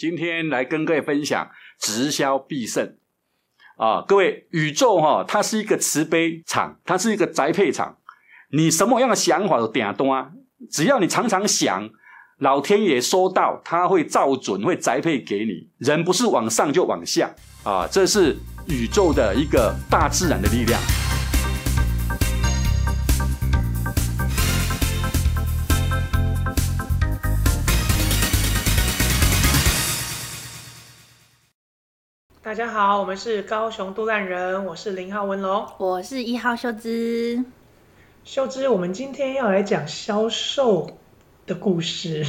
今天来跟各位分享直销必胜啊！各位，宇宙哈，它是一个慈悲场，它是一个宅配场。你什么样的想法都点多，只要你常常想，老天爷收到，他会照准，会宅配给你。人不是往上就往下啊，这是宇宙的一个大自然的力量。大家好，我们是高雄都烂人，我是零号文龙，我是一号秀芝。秀芝，我们今天要来讲销售的故事。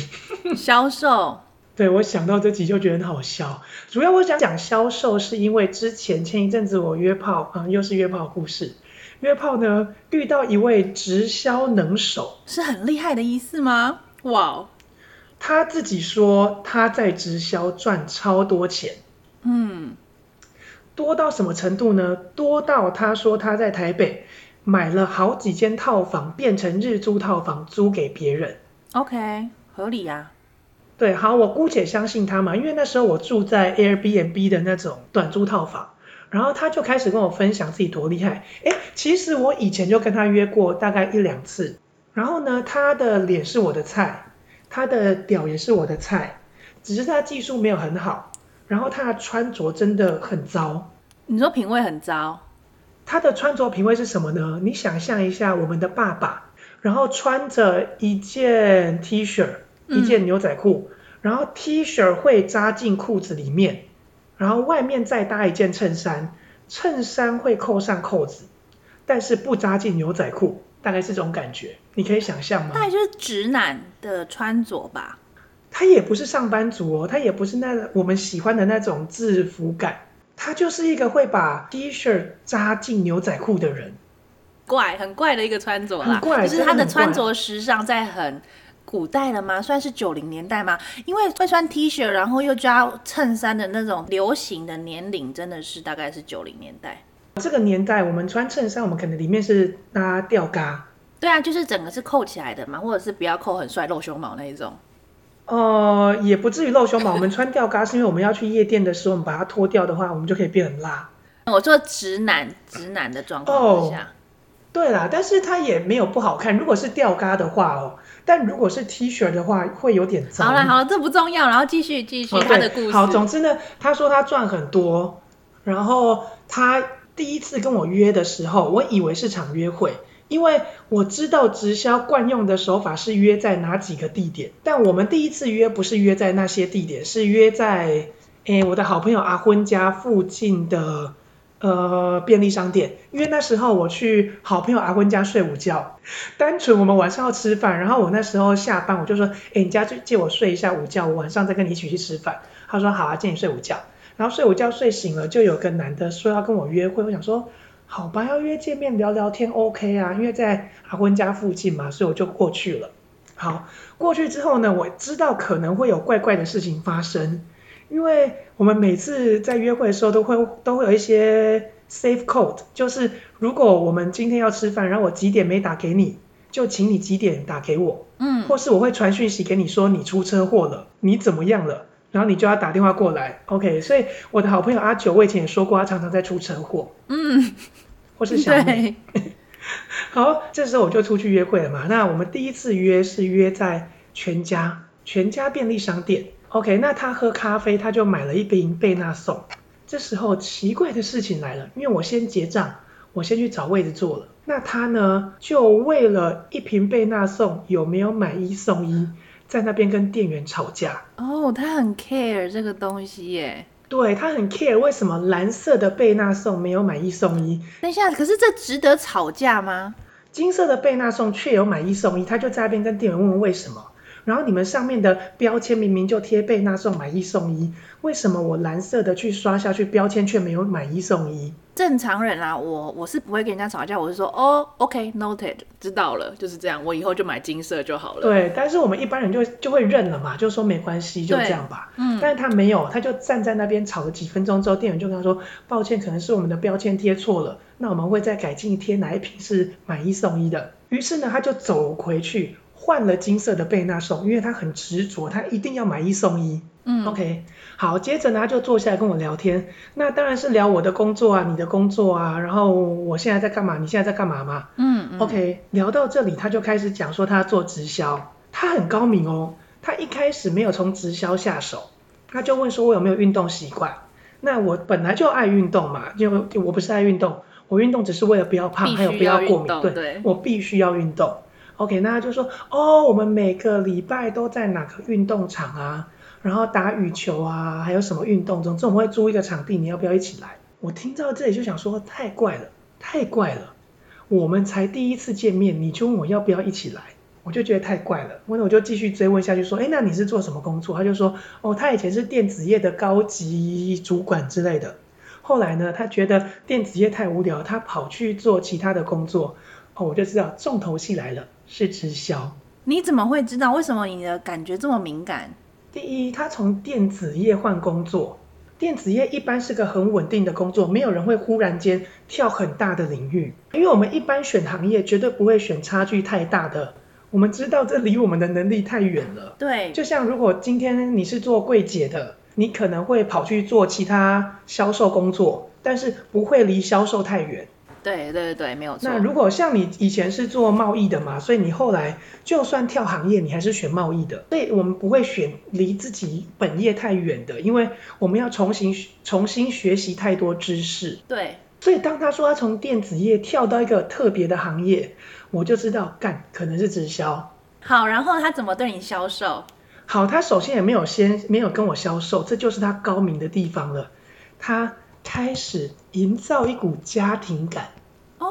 销售，对，我想到这集就觉得很好笑。主要我想讲销售，是因为之前前一阵子我约炮啊、嗯，又是约炮故事。约炮呢，遇到一位直销能手，是很厉害的意思吗？哇，他自己说他在直销赚超多钱。嗯。多到什么程度呢？多到他说他在台北买了好几间套房，变成日租套房租给别人。OK，合理呀、啊。对，好，我姑且相信他嘛，因为那时候我住在 Airbnb 的那种短租套房，然后他就开始跟我分享自己多厉害。诶，其实我以前就跟他约过大概一两次，然后呢，他的脸是我的菜，他的屌也是我的菜，只是他技术没有很好。然后他的穿着真的很糟，你说品味很糟？他的穿着品味是什么呢？你想象一下，我们的爸爸，然后穿着一件 T 恤，一件牛仔裤，嗯、然后 T 恤会扎进裤子里面，然后外面再搭一件衬衫，衬衫会扣上扣子，但是不扎进牛仔裤，大概是这种感觉，你可以想象吗？大概就是直男的穿着吧。他也不是上班族哦，他也不是那我们喜欢的那种制服感，他就是一个会把 T 恤扎进牛仔裤的人，怪，很怪的一个穿着啦，很怪，就是他的穿着时尚在很古代了吗？算是九零年代吗？因为会穿 T 恤，然后又加衬衫的那种流行的年龄，真的是大概是九零年代。这个年代我们穿衬衫，我们可能里面是搭吊嘎，对啊，就是整个是扣起来的嘛，或者是不要扣很帅露胸毛那一种。呃，也不至于露胸吧。我们穿吊嘎是因为我们要去夜店的时候，我们把它脱掉的话，我们就可以变很辣。我做直男，直男的状况之下。哦，对啦，但是它也没有不好看。如果是吊嘎的话哦，但如果是 T 恤的话，会有点脏。好了好了，这不重要，然后继续继续他的故事。好，总之呢，他说他赚很多，然后他第一次跟我约的时候，我以为是场约会。因为我知道直销惯用的手法是约在哪几个地点，但我们第一次约不是约在那些地点，是约在诶我的好朋友阿昏家附近的呃便利商店。因为那时候我去好朋友阿昏家睡午觉，单纯我们晚上要吃饭，然后我那时候下班我就说，诶你家就借我睡一下午觉，我晚上再跟你一起去吃饭。他说好啊，借你睡午觉。然后睡午觉睡醒了，就有个男的说要跟我约会，我想说。好吧，要约见面聊聊天，OK 啊，因为在阿坤家附近嘛，所以我就过去了。好，过去之后呢，我知道可能会有怪怪的事情发生，因为我们每次在约会的时候都会都会有一些 safe code，就是如果我们今天要吃饭，然后我几点没打给你，就请你几点打给我，嗯，或是我会传讯息给你说你出车祸了，你怎么样了，然后你就要打电话过来，OK。所以我的好朋友阿九，我以前也说过，他常常在出车祸，嗯。或是小美，好，这时候我就出去约会了嘛。那我们第一次约是约在全家，全家便利商店。OK，那他喝咖啡，他就买了一瓶贝纳颂。这时候奇怪的事情来了，因为我先结账，我先去找位置坐了。那他呢，就为了一瓶贝纳颂有没有买一送一，在那边跟店员吵架。哦，他很 care 这个东西耶。对，他很 care 为什么蓝色的贝纳颂没有买一送一？等一下，可是这值得吵架吗？金色的贝纳颂却有买一送一，他就在那边跟店员问问为什么。然后你们上面的标签明明就贴贝纳颂买一送一，为什么我蓝色的去刷下去标签却没有买一送一？正常人啊，我我是不会跟人家吵架，我是说哦，OK，noted，知道了，就是这样，我以后就买金色就好了。对，但是我们一般人就就会认了嘛，就说没关系，就这样吧。嗯。但是他没有，他就站在那边吵了几分钟之后，店员就跟他说，抱歉，可能是我们的标签贴错了，那我们会再改进贴哪一瓶是买一送一的。于是呢，他就走回去。换了金色的贝纳颂，因为他很执着，他一定要买一送一。嗯，OK，好，接着呢他就坐下来跟我聊天，那当然是聊我的工作啊，你的工作啊，然后我现在在干嘛，你现在在干嘛嘛？嗯，嗯，OK，聊到这里他就开始讲说他做直销，他很高明哦，他一开始没有从直销下手，他就问说我有没有运动习惯，那我本来就爱运动嘛，就我不是爱运动，我运动只是为了不要胖，还有不要过敏，对，对我必须要运动。OK，那他就说哦，我们每个礼拜都在哪个运动场啊？然后打羽球啊，还有什么运动中，总之我们会租一个场地，你要不要一起来？我听到这里就想说，太怪了，太怪了。我们才第一次见面，你就问我要不要一起来，我就觉得太怪了。那我就继续追问下去，说，哎，那你是做什么工作？他就说，哦，他以前是电子业的高级主管之类的。后来呢，他觉得电子业太无聊，他跑去做其他的工作。哦，我就知道重头戏来了，是直销。你怎么会知道？为什么你的感觉这么敏感？第一，他从电子业换工作，电子业一般是个很稳定的工作，没有人会忽然间跳很大的领域，因为我们一般选行业绝对不会选差距太大的，我们知道这离我们的能力太远了。对，就像如果今天你是做柜姐的，你可能会跑去做其他销售工作，但是不会离销售太远。对对对，没有错。那如果像你以前是做贸易的嘛，所以你后来就算跳行业，你还是选贸易的。所以我们不会选离自己本业太远的，因为我们要重新重新学习太多知识。对。所以当他说他从电子业跳到一个特别的行业，我就知道干可能是直销。好，然后他怎么对你销售？好，他首先也没有先没有跟我销售，这就是他高明的地方了。他。开始营造一股家庭感哦？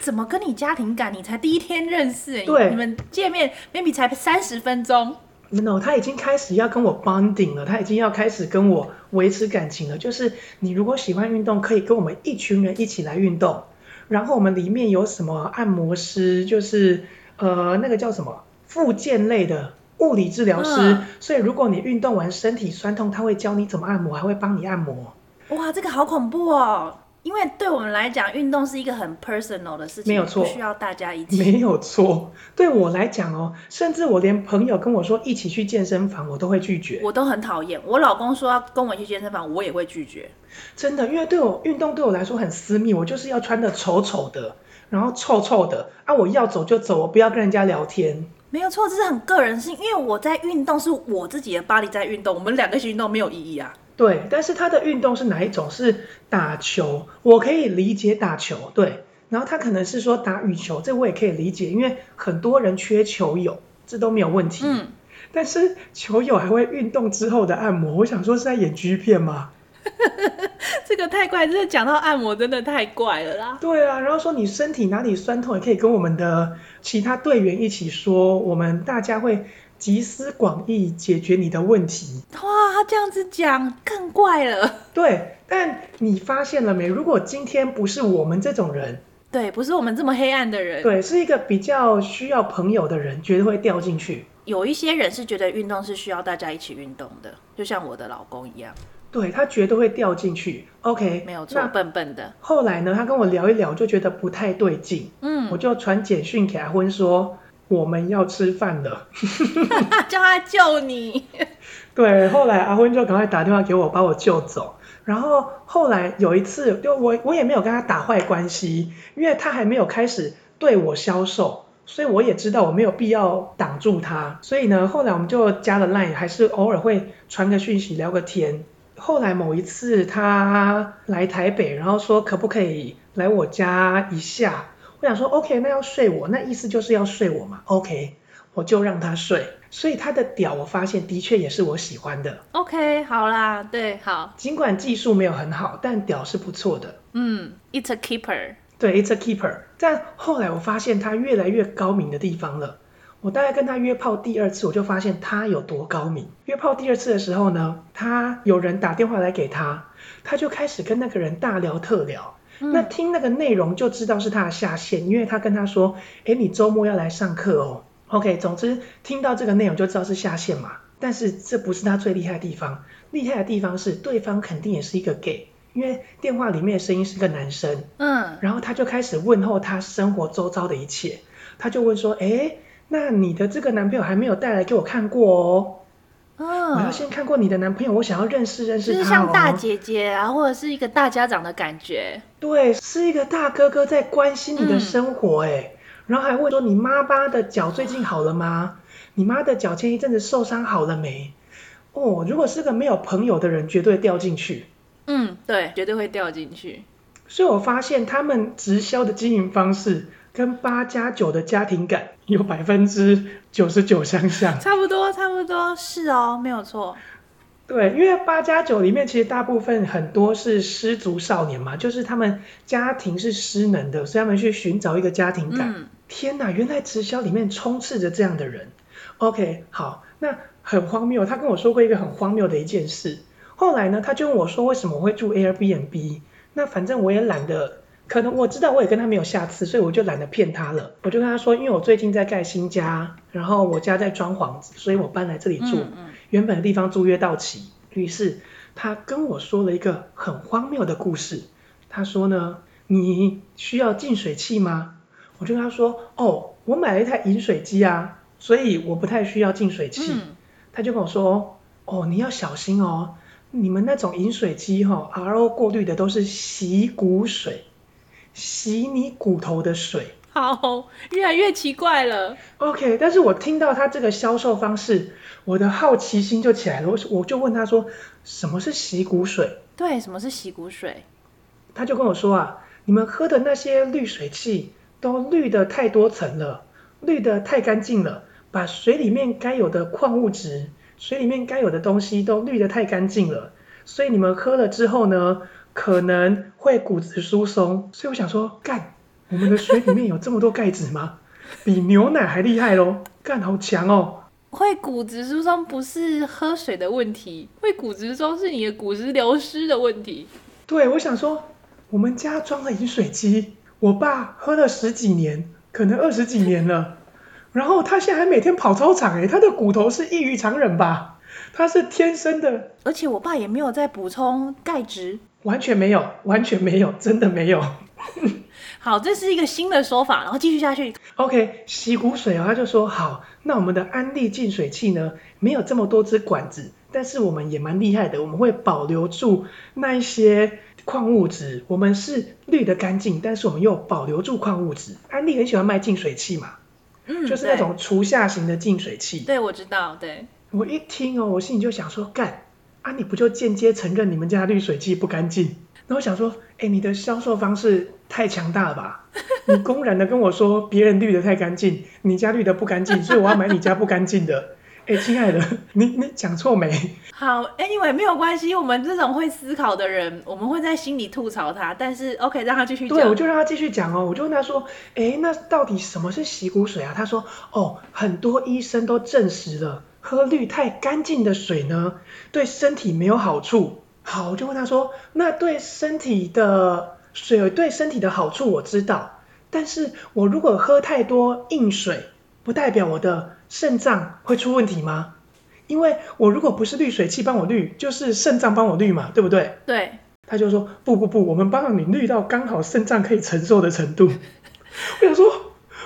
怎么跟你家庭感？你才第一天认识，对，你们见面 maybe 才三十分钟。No，他已经开始要跟我 bonding 了，他已经要开始跟我维持感情了。就是你如果喜欢运动，可以跟我们一群人一起来运动。然后我们里面有什么按摩师，就是呃那个叫什么复健类的物理治疗师。嗯。所以如果你运动完身体酸痛，他会教你怎么按摩，还会帮你按摩。哇，这个好恐怖哦！因为对我们来讲，运动是一个很 personal 的事情，没有错，不需要大家一起。没有错，对我来讲哦，甚至我连朋友跟我说一起去健身房，我都会拒绝。我都很讨厌，我老公说要跟我去健身房，我也会拒绝。真的，因为对我运动对我来说很私密，我就是要穿的丑丑的，然后臭臭的啊！我要走就走，我不要跟人家聊天。没有错，这是很个人性，因为我在运动是我自己的 body 在运动，我们两个一起运动没有意义啊。对，但是他的运动是哪一种？是打球，我可以理解打球，对。然后他可能是说打羽球，这我也可以理解，因为很多人缺球友，这都没有问题。嗯。但是球友还会运动之后的按摩，我想说是在演 G 片吗？这个太怪，这个讲到按摩真的太怪了啦。对啊，然后说你身体哪里酸痛，也可以跟我们的其他队员一起说，我们大家会。集思广益解决你的问题。哇，他这样子讲更怪了。对，但你发现了没？如果今天不是我们这种人，对，不是我们这么黑暗的人，对，是一个比较需要朋友的人，绝对会掉进去。有一些人是觉得运动是需要大家一起运动的，就像我的老公一样。对，他绝对会掉进去。OK，没有错，笨笨的。后来呢，他跟我聊一聊，就觉得不太对劲。嗯，我就传简讯给阿昏说。我们要吃饭了，叫他救你。对，后来阿昏就赶快打电话给我，把我救走。然后后来有一次，就我我也没有跟他打坏关系，因为他还没有开始对我销售，所以我也知道我没有必要挡住他。所以呢，后来我们就加了 line，还是偶尔会传个讯息聊个天。后来某一次他来台北，然后说可不可以来我家一下。我想说，OK，那要睡我，那意思就是要睡我嘛，OK，我就让他睡。所以他的屌，我发现的确也是我喜欢的。OK，好啦，对，好。尽管技术没有很好，但屌是不错的。嗯，It's a keeper。对，It's a keeper。但后来我发现他越来越高明的地方了。我大概跟他约炮第二次，我就发现他有多高明。约炮第二次的时候呢，他有人打电话来给他，他就开始跟那个人大聊特聊。那听那个内容就知道是他的下线，因为他跟他说，诶，你周末要来上课哦。OK，总之听到这个内容就知道是下线嘛。但是这不是他最厉害的地方，厉害的地方是对方肯定也是一个 gay，因为电话里面的声音是个男生。嗯。然后他就开始问候他生活周遭的一切，他就问说，诶，那你的这个男朋友还没有带来给我看过哦。嗯，我要先看过你的男朋友，我想要认识认识他，哦。就是像大姐姐啊，或者是一个大家长的感觉。对，是一个大哥哥在关心你的生活，哎，嗯，然后还问说你妈妈的脚最近好了吗？你妈的脚前一阵子受伤好了没？哦，如果是个没有朋友的人，绝对掉进去。嗯，对，绝对会掉进去。所以我发现他们直销的经营方式跟八加九的家庭感有百分之九十九相像。差不多，差不多，是哦，没有错。对，因为八加九里面其实大部分很多是失足少年嘛，就是他们家庭是失能的，所以他们去寻找一个家庭感。嗯、天哪，原来直销里面充斥着这样的人。OK，好，那很荒谬。他跟我说过一个很荒谬的一件事。后来呢，他就问我说，为什么我会住 Airbnb？那反正我也懒得，可能我知道我也跟他没有下次，所以我就懒得骗他了。我就跟他说，因为我最近在盖新家，然后我家在装潢，所以我搬来这里住。嗯嗯、原本的地方租约到期，于是他跟我说了一个很荒谬的故事。他说呢，你需要净水器吗？我就跟他说，哦，我买了一台饮水机啊，所以我不太需要净水器。嗯、他就跟我说，哦，你要小心哦。你们那种饮水机哈，RO 过滤的都是洗骨水，洗你骨头的水。好，越来越奇怪了。OK，但是我听到他这个销售方式，我的好奇心就起来了。我我就问他说，什么是洗骨水？对，什么是洗骨水？他就跟我说啊，你们喝的那些滤水器都滤得太多层了，滤得太干净了，把水里面该有的矿物质。水里面该有的东西都滤得太干净了，所以你们喝了之后呢，可能会骨质疏松。所以我想说，干，我们的水里面有这么多钙质吗？比牛奶还厉害喽！干，好强哦！会骨质疏松不是喝水的问题，会骨质疏松是你的骨质流失的问题。对，我想说，我们家装了饮水机，我爸喝了十几年，可能二十几年了。然后他现在还每天跑操场诶，他的骨头是异于常人吧？他是天生的，而且我爸也没有在补充钙质，完全没有，完全没有，真的没有。好，这是一个新的说法，然后继续下去。OK，洗骨水哦，他就说好，那我们的安利净水器呢，没有这么多支管子，但是我们也蛮厉害的，我们会保留住那一些矿物质，我们是滤的干净，但是我们又保留住矿物质。安利很喜欢卖净水器嘛。嗯，就是那种厨下型的净水器。对，我知道。对，我一听哦，我心里就想说，干啊，你不就间接承认你们家滤水器不干净？然后我想说，哎，你的销售方式太强大了吧？你公然的跟我说别人滤的太干净，你家滤的不干净，所以我要买你家不干净的。哎，亲爱的，你你讲错没？好，Anyway，没有关系，我们这种会思考的人，我们会在心里吐槽他，但是 OK，让他继续讲。对，我就让他继续讲哦，我就问他说，哎，那到底什么是洗骨水啊？他说，哦，很多医生都证实了，喝滤太干净的水呢，对身体没有好处。好，我就问他说，那对身体的水对身体的好处我知道，但是我如果喝太多硬水，不代表我的肾脏会出问题吗？因为我如果不是滤水器帮我滤，就是肾脏帮我滤嘛，对不对？对。他就说不不不，我们帮你滤到刚好肾脏可以承受的程度。我想说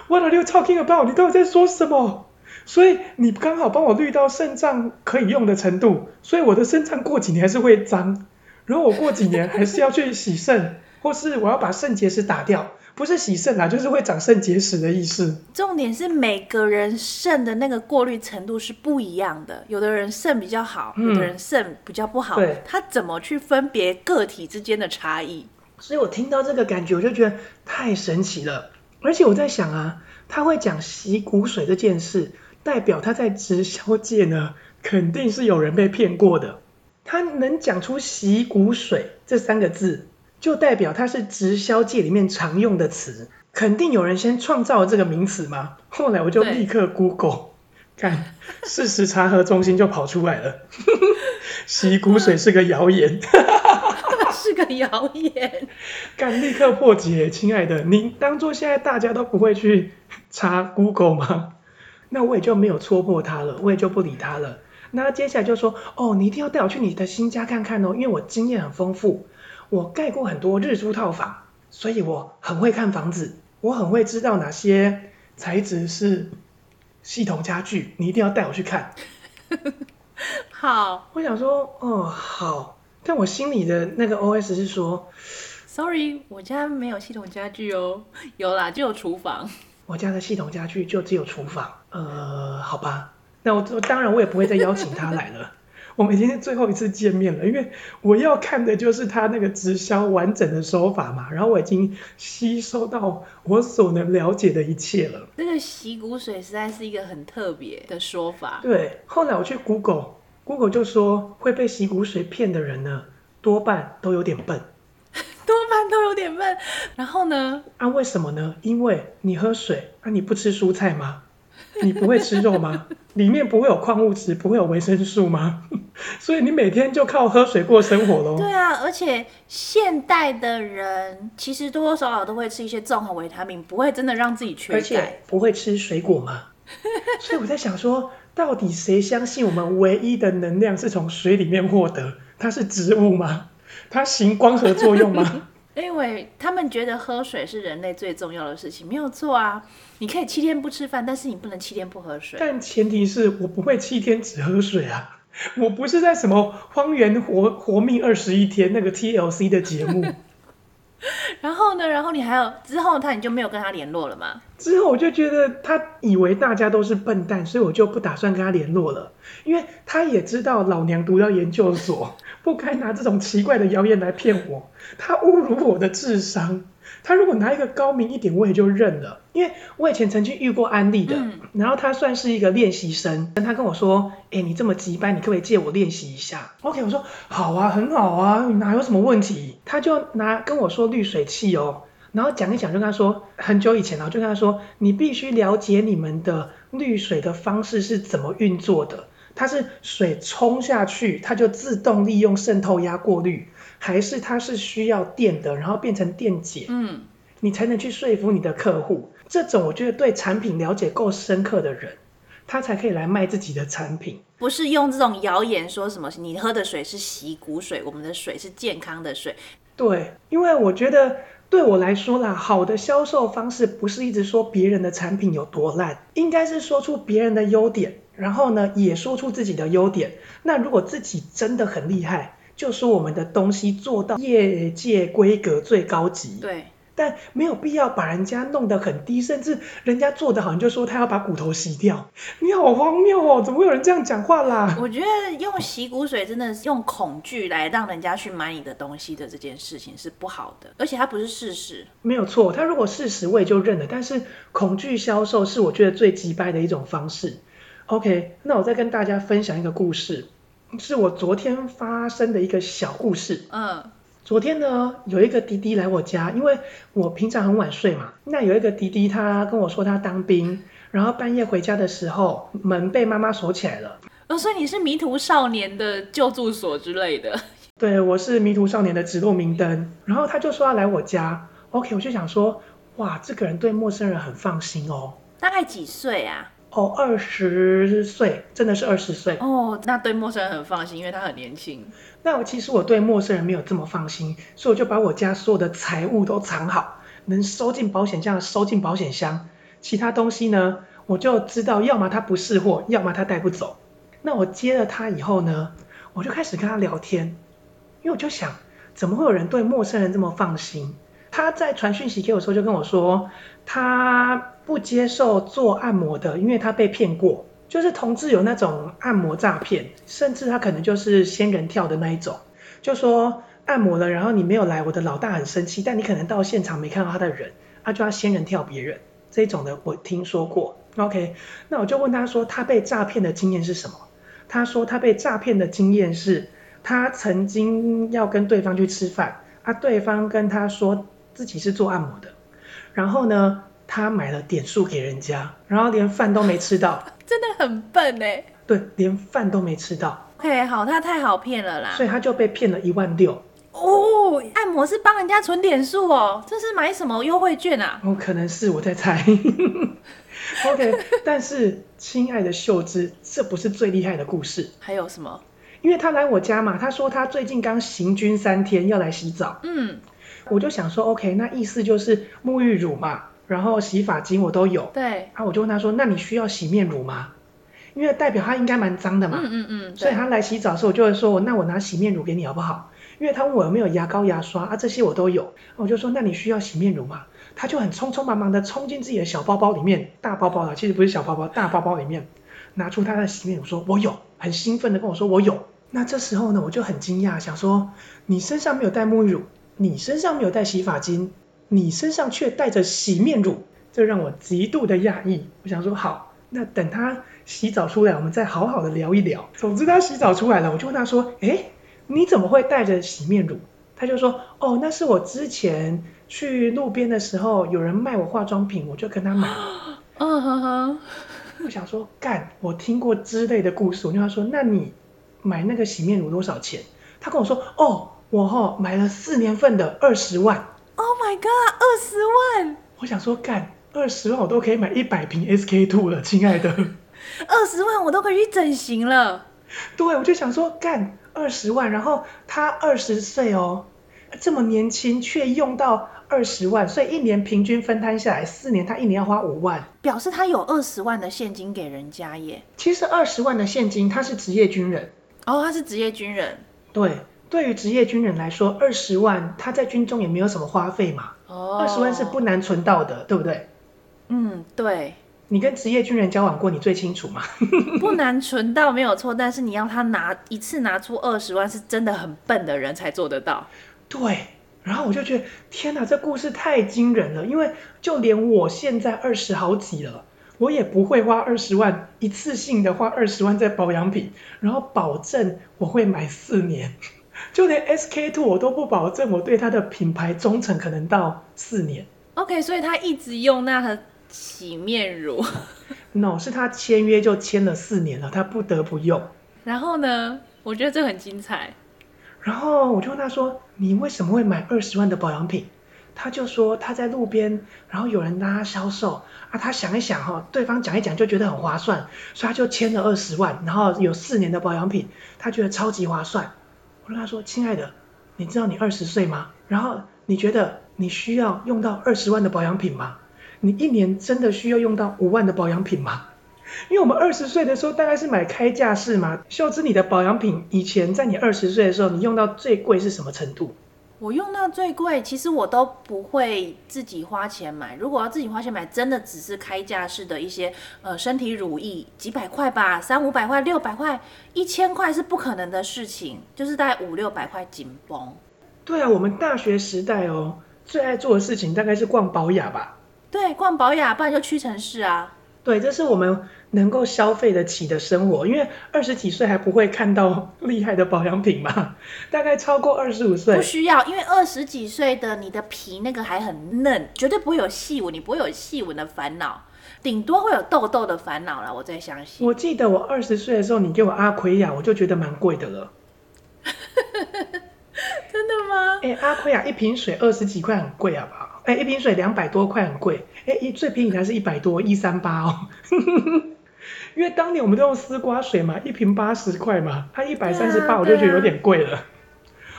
，What are you talking about？你到底在说什么？所以你刚好帮我滤到肾脏可以用的程度，所以我的肾脏过几年还是会脏，然后我过几年还是要去洗肾，或是我要把肾结石打掉。不是洗肾啊，就是会长肾结石的意思。重点是每个人肾的那个过滤程度是不一样的，有的人肾比较好，嗯、有的人肾比较不好。对，他怎么去分别个体之间的差异？所以我听到这个感觉，我就觉得太神奇了。而且我在想啊，他会讲洗骨髓这件事，代表他在直销界呢，肯定是有人被骗过的。他能讲出洗骨水这三个字，就代表它是直销界里面常用的词，肯定有人先创造了这个名词嘛。后来我就立刻 Google，看事实查核中心就跑出来了，洗骨水是个谣言，是个谣言，干立刻破解，亲爱的，您当做现在大家都不会去查 Google 吗？那我也就没有戳破他了，我也就不理他了。那接下来就说，哦，你一定要带我去你的新家看看哦，因为我经验很丰富。我盖过很多日租套房，所以我很会看房子，我很会知道哪些材质是系统家具，你一定要带我去看。好，我想说，哦，好，但我心里的那个 OS 是说，Sorry，我家没有系统家具哦，有啦，就有厨房。我家的系统家具就只有厨房，呃，好吧，那我当然我也不会再邀请他来了。我们今天最后一次见面了，因为我要看的就是他那个直销完整的手法嘛，然后我已经吸收到我所能了解的一切了。那个洗骨水实在是一个很特别的说法。对，后来我去 Google，Google 就说会被洗骨水骗的人呢，多半都有点笨，多半都有点笨。然后呢？啊，为什么呢？因为你喝水，啊，你不吃蔬菜吗？你不会吃肉吗？里面不会有矿物质，不会有维生素吗？所以你每天就靠喝水过生活喽。对啊，而且现代的人其实多多少少都会吃一些综合维他命，不会真的让自己缺钙。而且不会吃水果吗？所以我在想说，到底谁相信我们唯一的能量是从水里面获得？它是植物吗？它行光合作用吗？因为他们觉得喝水是人类最重要的事情，没有错啊。你可以七天不吃饭，但是你不能七天不喝水。但前提是我不会七天只喝水啊，我不是在什么荒原活活命二十一天那个 TLC 的节目。然后呢？然后你还有之后他你就没有跟他联络了吗？之后我就觉得他以为大家都是笨蛋，所以我就不打算跟他联络了，因为他也知道老娘读到研究所，不该拿这种奇怪的谣言来骗我，他侮辱我的智商。他如果拿一个高明一点，我也就认了，因为我以前曾经遇过安利的，嗯、然后他算是一个练习生，他跟我说，哎，你这么急班，你可不可以借我练习一下？OK，我说好啊，很好啊，哪有什么问题？他就拿跟我说滤水器哦，然后讲一讲就跟他说，很久以前了，就跟他说，你必须了解你们的滤水的方式是怎么运作的，它是水冲下去，它就自动利用渗透压过滤。还是它是需要电的，然后变成电解，嗯，你才能去说服你的客户。这种我觉得对产品了解够深刻的人，他才可以来卖自己的产品。不是用这种谣言说什么你喝的水是洗骨水，我们的水是健康的水。对，因为我觉得对我来说啦，好的销售方式不是一直说别人的产品有多烂，应该是说出别人的优点，然后呢也说出自己的优点。那如果自己真的很厉害。就说我们的东西做到业界规格最高级，对，但没有必要把人家弄得很低，甚至人家做的好，你就说他要把骨头洗掉，你好荒谬哦！怎么会有人这样讲话啦？我觉得用洗骨水真的是用恐惧来让人家去买你的东西的这件事情是不好的，而且它不是事实。没有错，他如果事实我也就认了，但是恐惧销售是我觉得最击败的一种方式。OK，那我再跟大家分享一个故事。是我昨天发生的一个小故事。嗯，昨天呢，有一个弟弟来我家，因为我平常很晚睡嘛。那有一个弟弟，他跟我说他当兵，然后半夜回家的时候，门被妈妈锁起来了。哦，所以你是迷途少年的救助所之类的？对，我是迷途少年的指路明灯。然后他就说要来我家。OK，我就想说，哇，这个人对陌生人很放心哦。大概几岁啊？哦，二十岁，真的是二十岁。哦，那对陌生人很放心，因为他很年轻。那我其实我对陌生人没有这么放心，所以我就把我家所有的财物都藏好，能收进保险箱收进保险箱，其他东西呢，我就知道，要么他不是货，要么他带不走。那我接了他以后呢，我就开始跟他聊天，因为我就想，怎么会有人对陌生人这么放心？他在传讯息给我的时候就跟我说，他不接受做按摩的，因为他被骗过，就是同志有那种按摩诈骗，甚至他可能就是仙人跳的那一种，就说按摩了，然后你没有来，我的老大很生气，但你可能到现场没看到他的人，他就要仙人跳别人，这种的我听说过。OK，那我就问他说，他被诈骗的经验是什么？他说他被诈骗的经验是，他曾经要跟对方去吃饭，啊，对方跟他说。自己是做按摩的，然后呢，他买了点数给人家，然后连饭都没吃到，真的很笨哎。对，连饭都没吃到。OK，好，他太好骗了啦。所以他就被骗了一万六。哦，按摩是帮人家存点数哦，这是买什么优惠券啊？哦，可能是我在猜。OK，但是亲爱的秀芝，这不是最厉害的故事。还有什么？因为他来我家嘛，他说他最近刚行军三天，要来洗澡。嗯。我就想说，OK，那意思就是沐浴乳嘛，然后洗发精我都有。对。啊，我就问他说：“那你需要洗面乳吗？”因为代表他应该蛮脏的嘛。嗯嗯嗯。所以他来洗澡的时候，我就会说：“那我拿洗面乳给你好不好？”因为他问我有没有牙膏、牙刷啊，这些我都有。我就说：“那你需要洗面乳吗？”他就很匆匆忙忙的冲进自己的小包包里面，大包包了，其实不是小包包，大包包里面拿出他的洗面乳，说：“我有。”很兴奋的跟我说：“我有。”那这时候呢，我就很惊讶，想说：“你身上没有带沐浴乳，你身上没有带洗发精，你身上却带着洗面乳，这让我极度的讶异。”我想说：“好，那等他洗澡出来，我们再好好的聊一聊。”总之他洗澡出来了，我就问他说：“诶，你怎么会带着洗面乳？”他就说：“哦，那是我之前去路边的时候，有人卖我化妆品，我就跟他买。”嗯哼哼。我想说，干，我听过之类的故事，我就跟他说：“那你？”买那个洗面乳多少钱？他跟我说：“哦，我哈、哦、买了四年份的二十万。” Oh my god，二十万！我想说，干二十万我都可以买一百瓶 SK two 了，亲爱的。二十万我都可以去整形了。对，我就想说，干二十万，然后他二十岁哦，这么年轻却用到二十万，所以一年平均分摊下来，四年他一年要花五万，表示他有二十万的现金给人家耶。其实二十万的现金，他是职业军人。哦，他是职业军人。对，对于职业军人来说，二十万他在军中也没有什么花费嘛。哦。二十万是不难存到的，对不对？嗯，对。你跟职业军人交往过，你最清楚嘛。不难存到没有错，但是你要他拿一次拿出二十万，是真的很笨的人才做得到。对。然后我就觉得，天哪，这故事太惊人了，因为就连我现在二十好几了。我也不会花二十万，一次性的花二十万在保养品，然后保证我会买四年，就连 SK two 我都不保证我对它的品牌忠诚可能到四年。OK，所以他一直用那个洗面乳。No，是他签约就签了四年了，他不得不用。然后呢，我觉得这很精彩。然后我就问他说：“你为什么会买二十万的保养品？”他就说他在路边，然后有人拉他销售啊，他想一想哈，对方讲一讲就觉得很划算，所以他就签了二十万，然后有四年的保养品，他觉得超级划算。我跟他说：“亲爱的，你知道你二十岁吗？然后你觉得你需要用到二十万的保养品吗？你一年真的需要用到五万的保养品吗？因为我们二十岁的时候大概是买开架式嘛。秀芝，你的保养品以前在你二十岁的时候，你用到最贵是什么程度？”我用到最贵，其实我都不会自己花钱买。如果要自己花钱买，真的只是开架式的一些呃身体乳液，几百块吧，三五百块、六百块、一千块是不可能的事情，就是大概五六百块紧绷。对啊，我们大学时代哦，最爱做的事情大概是逛宝雅吧？对，逛宝雅，不然就屈臣氏啊。对，这是我们能够消费得起的生活，因为二十几岁还不会看到厉害的保养品嘛，大概超过二十五岁不需要，因为二十几岁的你的皮那个还很嫩，绝对不会有细纹，你不会有细纹的烦恼，顶多会有痘痘的烦恼了。我再相信。我记得我二十岁的时候，你给我阿奎亚，我就觉得蛮贵的了。真的吗？哎，阿奎亚一瓶水二十几块，很贵好不好？哎，一瓶水两百多块，很贵。哎，一最便宜才是一百多，一三八哦。因为当年我们都用丝瓜水嘛，一瓶八十块嘛，它一百三十八，我就觉得有点贵了。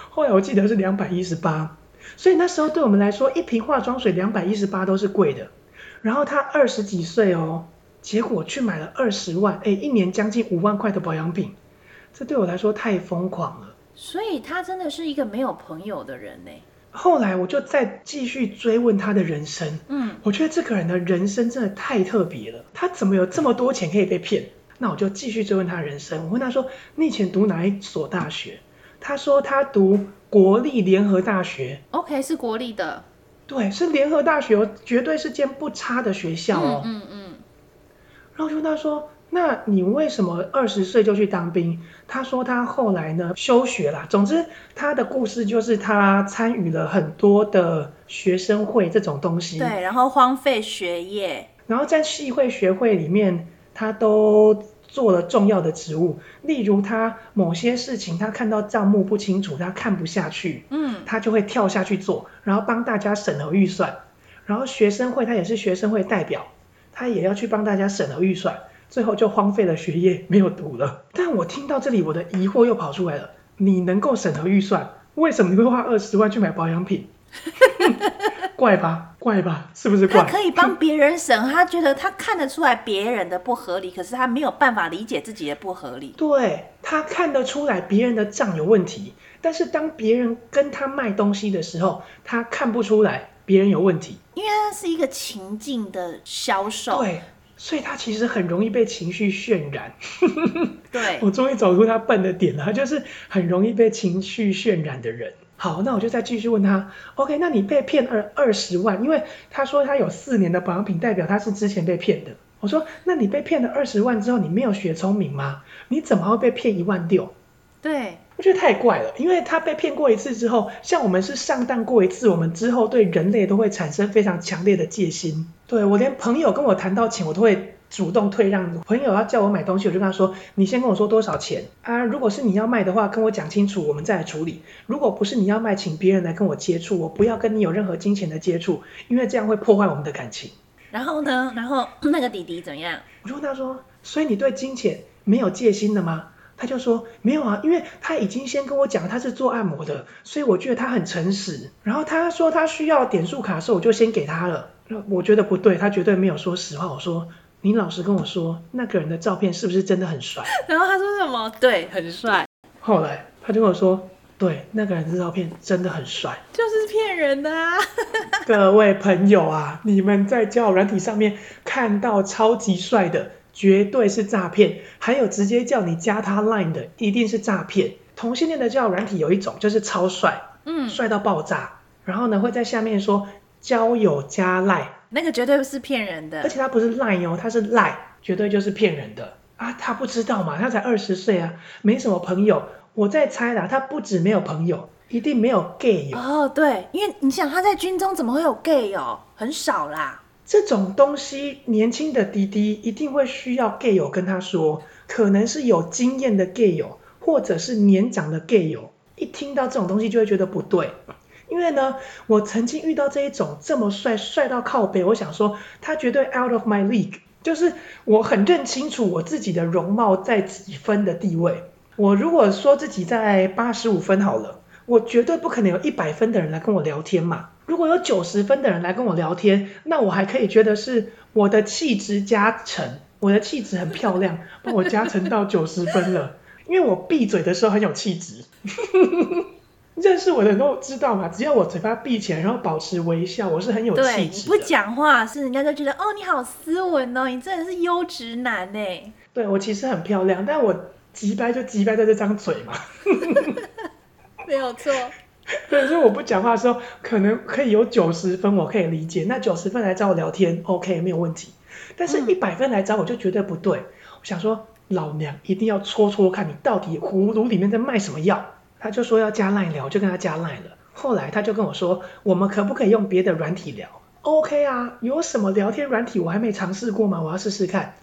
后来我记得是两百一十八，所以那时候对我们来说，一瓶化妆水两百一十八都是贵的。然后他二十几岁哦，结果去买了二十万，哎，一年将近五万块的保养品，这对我来说太疯狂了。所以他真的是一个没有朋友的人呢。后来我就再继续追问他的人生，嗯，我觉得这个人的人生真的太特别了，他怎么有这么多钱可以被骗？那我就继续追问他的人生，我问他说：“你以前读哪一所大学？”他说他读国立联合大学，OK，是国立的，对，是联合大学哦，绝对是间不差的学校哦，嗯嗯，嗯。然后我就问他说。那你为什么二十岁就去当兵？他说他后来呢休学啦。总之他的故事就是他参与了很多的学生会这种东西。对，然后荒废学业。然后在系会学会里面，他都做了重要的职务。例如他某些事情他看到账目不清楚，他看不下去，嗯，他就会跳下去做，然后帮大家审核预算。然后学生会他也是学生会代表，他也要去帮大家审核预算。最后就荒废了学业，没有读了。但我听到这里，我的疑惑又跑出来了。你能够审核预算，为什么你会花二十万去买保养品？怪吧，怪吧，是不是怪？他可以帮别人审，他觉得他看得出来别人的不合理，可是他没有办法理解自己的不合理。对，他看得出来别人的账有问题，但是当别人跟他卖东西的时候，他看不出来别人有问题，因为他是一个情境的销售。对，所以他其实很容易被情绪渲染。对，我终于找出他笨的点了，他就是很容易被情绪渲染的人。好，那我就再继续问他，OK，那你被骗二二十万，因为他说他有四年的保养品，代表他是之前被骗的。我说，那你被骗了二十万之后，你没有学聪明吗？你怎么会被骗一万六？对，我觉得太怪了，因为他被骗过一次之后，像我们是上当过一次，我们之后对人类都会产生非常强烈的戒心。对，我连朋友跟我谈到钱，我都会。主动退让，朋友要叫我买东西，我就跟他说：“你先跟我说多少钱啊？如果是你要卖的话，跟我讲清楚，我们再来处理。如果不是你要卖，请别人来跟我接触，我不要跟你有任何金钱的接触，因为这样会破坏我们的感情。”然后呢？然后 那个弟弟怎样？我就问他说：“所以你对金钱没有戒心了吗？”他就说：“没有啊，因为他已经先跟我讲他是做按摩的，所以我觉得他很诚实。然后他说他需要点数卡的时候，我就先给他了。我觉得不对，他绝对没有说实话。我说。”你老实跟我说，那个人的照片是不是真的很帅？然后他说什么？对，很帅。后来他就跟我说，对，那个人的照片真的很帅，就是骗人的啊！各位朋友啊，你们在交友软体上面看到超级帅的，绝对是诈骗；还有直接叫你加他 Line 的，一定是诈骗。同性恋的交友软体有一种就是超帅，嗯，帅到爆炸，然后呢会在下面说交友加 Line。那个绝对是骗人的，而且他不是 Line 哦，他是赖，绝对就是骗人的啊！他不知道嘛，他才二十岁啊，没什么朋友。我在猜啦，他不止没有朋友，一定没有 gay 友哦。对，因为你想他在军中怎么会有 gay 友？很少啦。这种东西，年轻的弟弟一定会需要 gay 友跟他说，可能是有经验的 gay 友，或者是年长的 gay 友。一听到这种东西，就会觉得不对。因为呢，我曾经遇到这一种这么帅，帅到靠北，我想说他绝对 out of my league，就是我很认清楚我自己的容貌在几分的地位。我如果说自己在八十五分好了，我绝对不可能有一百分的人来跟我聊天嘛。如果有九十分的人来跟我聊天，那我还可以觉得是我的气质加成，我的气质很漂亮，帮我加成到九十分了，因为我闭嘴的时候很有气质。认识我的人都知道嘛，只要我嘴巴闭起来，然后保持微笑，我是很有气质不讲话是人家就觉得哦，你好斯文哦，你真的是优质男呢。对，我其实很漂亮，但我急掰就急掰在这张嘴嘛。没有错。对，所以我不讲话的时候，可能可以有九十分，我可以理解。那九十分来找我聊天，OK，没有问题。但是一百分来找我就绝对不对。嗯、我想说，老娘一定要戳戳看你到底葫芦里面在卖什么药。他就说要加 Line 聊，我就跟他加 Line 了。后来他就跟我说，我们可不可以用别的软体聊？OK 啊，有什么聊天软体我还没尝试过吗？我要试试看。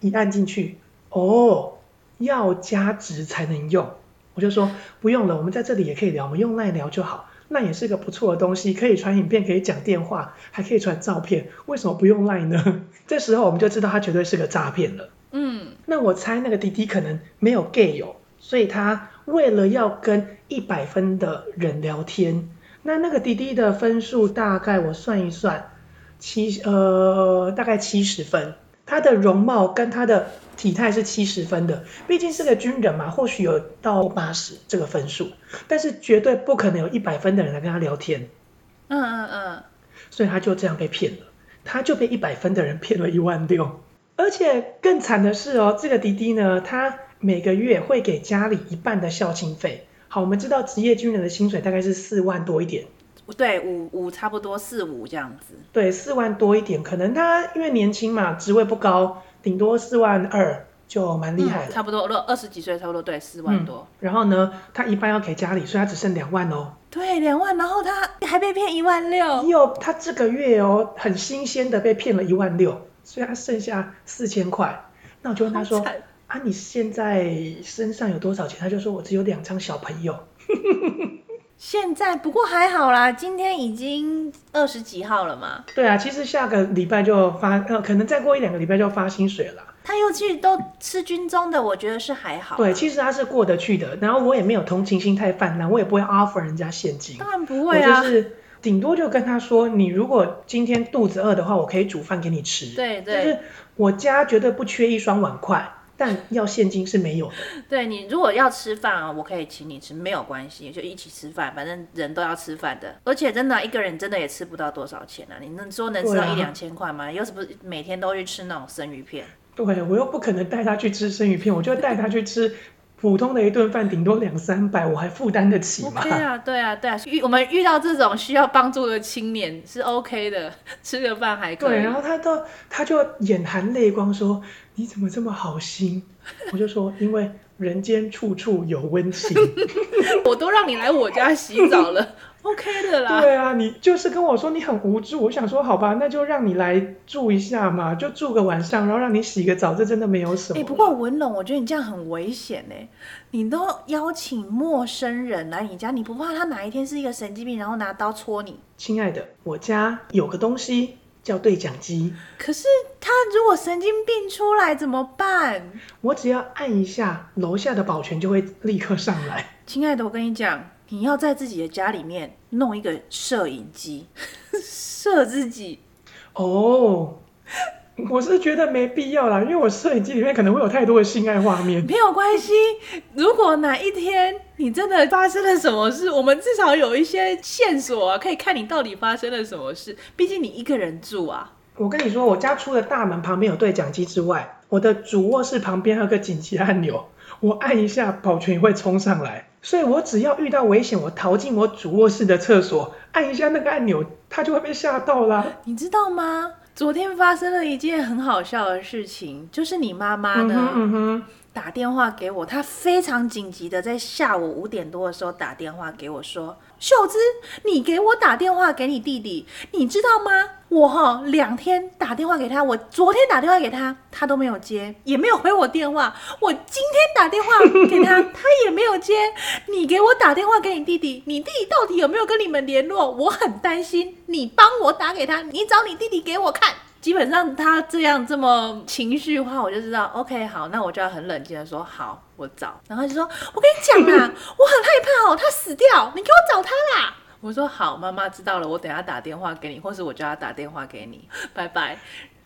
一按进去，哦，要加值才能用。我就说不用了，我们在这里也可以聊，我们用 Line 聊就好。那也是个不错的东西，可以传影片，可以讲电话，还可以传照片。为什么不用 Line 呢？这时候我们就知道他绝对是个诈骗了。嗯，那我猜那个滴滴可能没有 gay 友，所以他。为了要跟一百分的人聊天，那那个滴滴的分数大概我算一算，七呃大概七十分，他的容貌跟他的体态是七十分的，毕竟是个军人嘛，或许有到八十这个分数，但是绝对不可能有一百分的人来跟他聊天。嗯嗯嗯，所以他就这样被骗了，他就被一百分的人骗了一万六，而且更惨的是哦，这个弟弟呢，他。每个月会给家里一半的孝亲费。好，我们知道职业军人的薪水大概是四万多一点。对，五五差不多四五这样子。对，四万多一点，可能他因为年轻嘛，职位不高，顶多四万二就蛮厉害差不多，二十几岁差不多，对，四万多。嗯。然后呢，他一半要给家里，所以他只剩两万哦。对，两万，然后他还被骗一万六。哟，他这个月哦，很新鲜的被骗了一万六，所以他剩下四千块。那我就问他说。啊，你现在身上有多少钱？他就说我只有两张小朋友。现在不过还好啦，今天已经二十几号了嘛。对啊，其实下个礼拜就发，呃，可能再过一两个礼拜就发薪水了。他又去都吃军中的，我觉得是还好。对，其实他是过得去的。然后我也没有同情心太泛滥，我也不会 offer 人家现金。当然不会啊。我就是顶多就跟他说，你如果今天肚子饿的话，我可以煮饭给你吃。对对。就是我家绝对不缺一双碗筷，但要现金是没有的。对，你如果要吃饭啊，我可以请你吃，没有关系，就一起吃饭，反正人都要吃饭的。而且真的一个人真的也吃不到多少钱啊，你能说能吃到一两千块吗？又是不是每天都去吃那种生鱼片？对，我又不可能带他去吃生鱼片，我就带他去吃普通的一顿饭，顶多两三百，我还负担得起吗？对啊，对啊，对啊，遇我们遇到这种需要帮助的青年是 OK 的，吃个饭还可以。对，然后他都他就眼含泪光说：“你怎么这么好心？” 我就说：“因为人间处处有温情。”我都让你来我家洗澡了。OK 的啦。对啊，你就是跟我说你很无助，我想说好吧，那就让你来住一下嘛，就住个晚上，然后让你洗个澡，这真的没有什么。哎、欸，不过文龙，我觉得你这样很危险哎，你都邀请陌生人来你家，你不怕他哪一天是一个神经病，然后拿刀戳你？亲爱的，我家有个东西叫对讲机。可是他如果神经病出来怎么办？我只要按一下，楼下的保全就会立刻上来。亲爱的，我跟你讲。你要在自己的家里面弄一个摄影机，摄自己。哦，我是觉得没必要啦，因为我摄影机里面可能会有太多的性爱画面。没有关系，如果哪一天你真的发生了什么事，我们至少有一些线索啊，可以看你到底发生了什么事。毕竟你一个人住啊。我跟你说，我家除了大门旁边有对讲机之外，我的主卧室旁边还有个紧急按钮，我按一下，保全也会冲上来。所以我只要遇到危险，我逃进我主卧室的厕所，按一下那个按钮，他就会被吓到啦。你知道吗？昨天发生了一件很好笑的事情，就是你妈妈呢，嗯嗯哼，打电话给我，她非常紧急的在下午五点多的时候打电话给我说。秀芝，你给我打电话给你弟弟，你知道吗？我哈两天打电话给他，我昨天打电话给他，他都没有接，也没有回我电话。我今天打电话给他，他也没有接。你给我打电话给你弟弟，你弟弟到底有没有跟你们联络？我很担心，你帮我打给他，你找你弟弟给我看。基本上他这样这么情绪化，我就知道，OK，好，那我就要很冷静的说，好，我找。然后就说，我跟你讲啊，我很害怕哦，他死掉，你给我找他啦。我说好，妈妈知道了，我等下打电话给你，或是我叫他打电话给你，拜拜。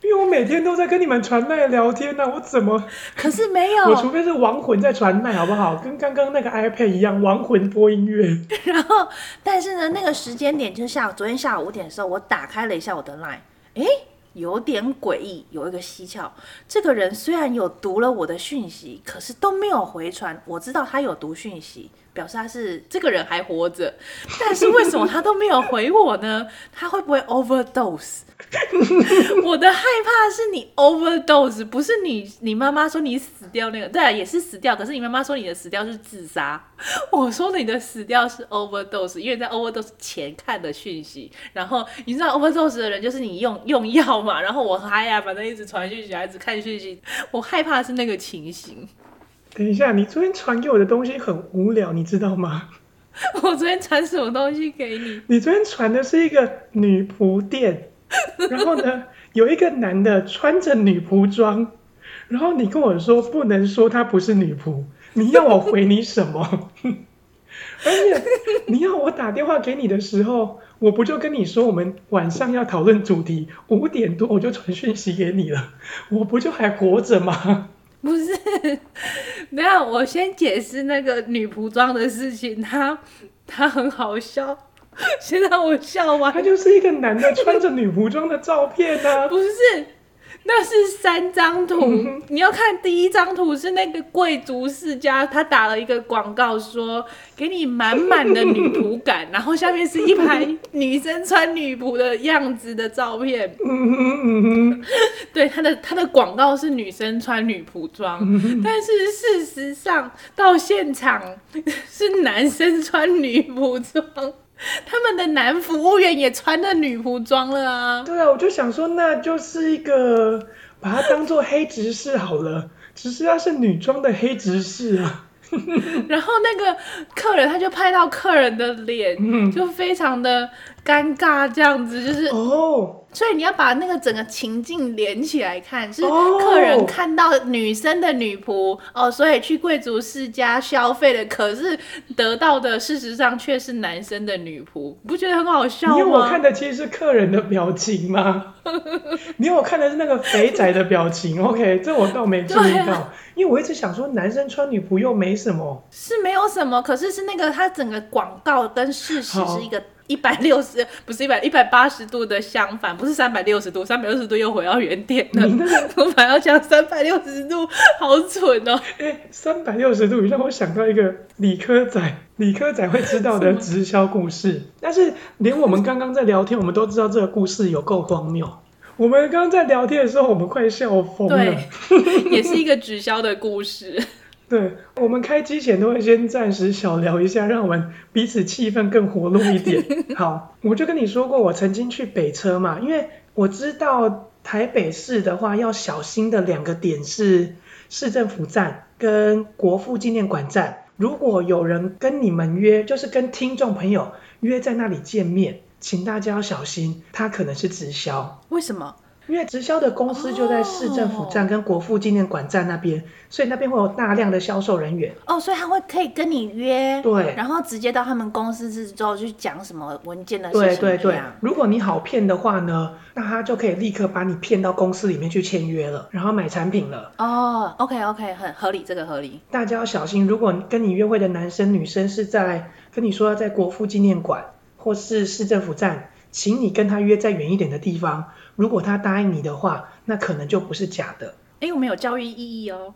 因为我每天都在跟你们传麦聊天呢、啊，我怎么？可是没有，我除非是亡魂在传麦，好不好？跟刚刚那个 iPad 一样，亡魂播音乐。然后，但是呢，那个时间点就是下午，昨天下午五点的时候，我打开了一下我的 Line，诶。有点诡异，有一个蹊跷。这个人虽然有读了我的讯息，可是都没有回传。我知道他有读讯息，表示他是这个人还活着。但是为什么他都没有回我呢？他会不会 overdose？我的害怕是你 overdose，不是你你妈妈说你死掉那个。对啊，也是死掉。可是你妈妈说你的死掉是自杀，我说你的死掉是 overdose，因为在 overdose 前看的讯息。然后你知道 overdose 的人就是你用用药嘛，然后我嗨呀，反正一直传讯息，一直看讯息。我害怕是那个情形。等一下，你昨天传给我的东西很无聊，你知道吗？我昨天传什么东西给你？你昨天传的是一个女仆店。然后呢，有一个男的穿着女仆装，然后你跟我说不能说他不是女仆，你要我回你什么？而且你要我打电话给你的时候，我不就跟你说我们晚上要讨论主题，五点多我就传讯息给你了，我不就还活着吗？不是，没有我先解释那个女仆装的事情，她她很好笑。先让我笑完。他就是一个男的穿着女仆装的照片呢、啊。不是，那是三张图。你要看第一张图是那个贵族世家，他打了一个广告说给你满满的女仆感，然后下面是一排女生穿女仆的样子的照片。对，他的他的广告是女生穿女仆装，但是事实上到现场是男生穿女仆装。他们的男服务员也穿了女仆装了啊！对啊，我就想说，那就是一个把它当做黑执事好了，只是他是女装的黑执事啊。然后那个客人他就拍到客人的脸，就非常的尴尬这样子，就是哦。所以你要把那个整个情境连起来看，是客人看到女生的女仆哦，所以去贵族世家消费的，可是得到的事实上却是男生的女仆，不觉得很好笑吗？因为我看的其实是客人的表情吗？你有我看的是那个肥仔的表情，OK，这我倒没注意到，啊、因为我一直想说男生穿女仆又没什么，是没有什么，可是是那个他整个广告跟事实是一个。一百六十不是一百一百八十度的相反，不是三百六十度，三百六十度又回到原点了。我反而讲三百六十度，好蠢哦！哎、欸，三百六十度让我想到一个理科仔，理科仔会知道的直销故事。但是连我们刚刚在聊天，我们都知道这个故事有够荒谬。我们刚刚在聊天的时候，我们快笑疯了。对，也是一个直销的故事。对，我们开机前都会先暂时小聊一下，让我们彼此气氛更活络一点。好，我就跟你说过，我曾经去北车嘛，因为我知道台北市的话要小心的两个点是市政府站跟国父纪念馆站。如果有人跟你们约，就是跟听众朋友约在那里见面，请大家要小心，他可能是直销。为什么？因为直销的公司就在市政府站跟国父纪念馆站那边，oh. 所以那边会有大量的销售人员。哦，oh, 所以他会可以跟你约，对，然后直接到他们公司之后去讲什么文件的事情。对对对，如果你好骗的话呢，那他就可以立刻把你骗到公司里面去签约了，然后买产品了。哦、oh,，OK OK，很合理，这个合理。大家要小心，如果跟你约会的男生女生是在跟你说要在国父纪念馆或是市政府站，请你跟他约在远一点的地方。如果他答应你的话，那可能就不是假的。哎，我们有教育意义哦。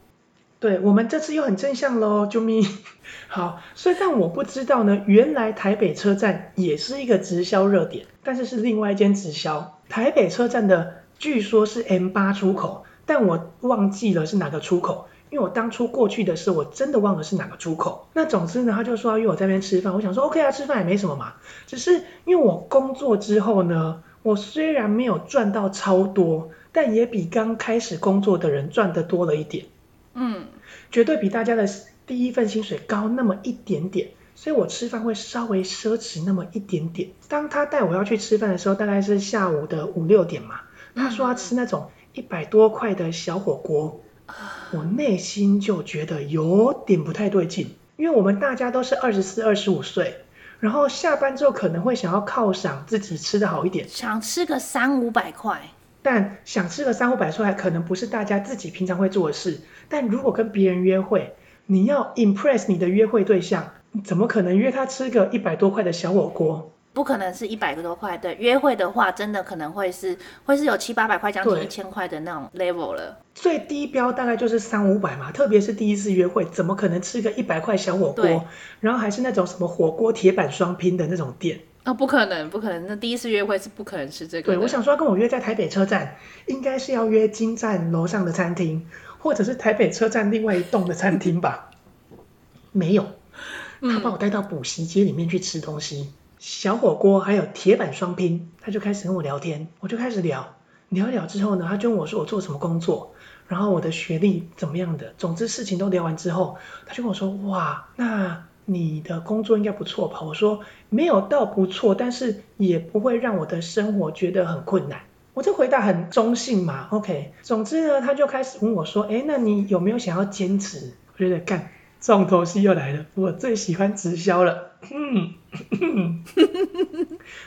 对，我们这次又很正向喽，救命。好，所以但我不知道呢，原来台北车站也是一个直销热点，但是是另外一间直销。台北车站的据说是 M 八出口，但我忘记了是哪个出口，因为我当初过去的时候，我真的忘了是哪个出口。那总之呢，他就说要约我在那边吃饭，我想说 OK 啊，吃饭也没什么嘛，只是因为我工作之后呢。我虽然没有赚到超多，但也比刚开始工作的人赚的多了一点。嗯，绝对比大家的第一份薪水高那么一点点，所以我吃饭会稍微奢侈那么一点点。当他带我要去吃饭的时候，大概是下午的五六点嘛，他说要吃那种一百多块的小火锅，我内心就觉得有点不太对劲，因为我们大家都是二十四、二十五岁。然后下班之后可能会想要犒赏自己吃的好一点，想吃个三五百块。但想吃个三五百块，可能不是大家自己平常会做的事。但如果跟别人约会，你要 impress 你的约会对象，怎么可能约他吃个一百多块的小火锅？不可能是一百个多块，对，约会的话，真的可能会是会是有七八百块，将近一千块的那种 level 了。最低标大概就是三五百嘛，特别是第一次约会，怎么可能吃个一百块小火锅？然后还是那种什么火锅铁板双拼的那种店？哦，不可能，不可能，那第一次约会是不可能吃这个。对，我想说要跟我约在台北车站，应该是要约金站楼上的餐厅，或者是台北车站另外一栋的餐厅吧？没有，他把我带到补习街里面去吃东西。嗯小火锅还有铁板双拼，他就开始跟我聊天，我就开始聊，聊一聊之后呢，他就问我说我做什么工作，然后我的学历怎么样的，总之事情都聊完之后，他就跟我说，哇，那你的工作应该不错吧？我说没有到不错，但是也不会让我的生活觉得很困难。我这回答很中性嘛，OK。总之呢，他就开始问我说，哎，那你有没有想要兼职？我觉得干。重头戏又来了，我最喜欢直销了。嗯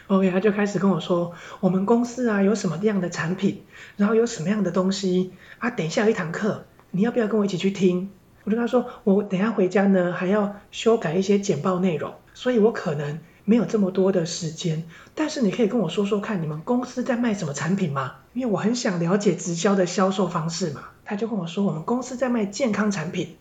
，OK，他就开始跟我说，我们公司啊有什么样的产品，然后有什么样的东西啊，等一下有一堂课，你要不要跟我一起去听？我就跟他说，我等下回家呢还要修改一些简报内容，所以我可能没有这么多的时间。但是你可以跟我说说看，你们公司在卖什么产品吗？因为我很想了解直销的销售方式嘛。他就跟我说，我们公司在卖健康产品。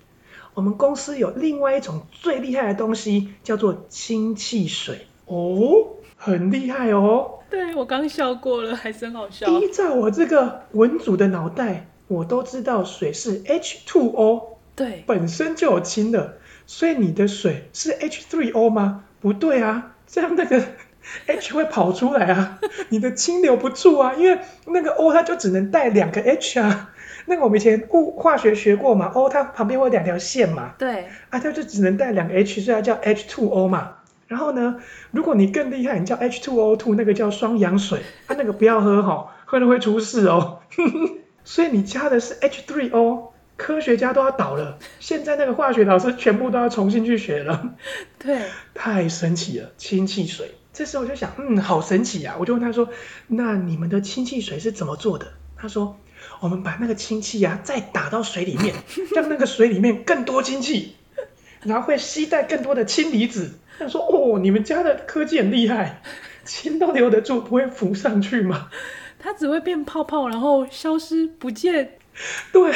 我们公司有另外一种最厉害的东西，叫做氢气水哦，很厉害哦。对，我刚笑过了，还是很好笑。依照我这个文组的脑袋，我都知道水是 H2O，对，本身就有氢的，所以你的水是 H3O 吗？不对啊，这样那个 H 会跑出来啊，你的氢留不住啊，因为那个 O 它就只能带两个 H 啊。那个我们以前物化学学过嘛，O 它旁边会有两条线嘛，对，啊它就只能带两个 H，所以它叫 H2O 嘛。然后呢，如果你更厉害，你叫 H2O2，那个叫双氧水，啊，那个不要喝哈，喝了会出事哦。所以你加的是 H3O，科学家都要倒了。现在那个化学老师全部都要重新去学了。对，太神奇了，氢气水。这时候我就想，嗯，好神奇啊！我就问他说，那你们的氢气水是怎么做的？他说，我们把那个氢气呀再打到水里面，让那个水里面更多氢气，然后会吸带更多的氢离子。他说，哦，你们家的科技很厉害，氢都留得住，不会浮上去吗？它只会变泡泡，然后消失不见。对。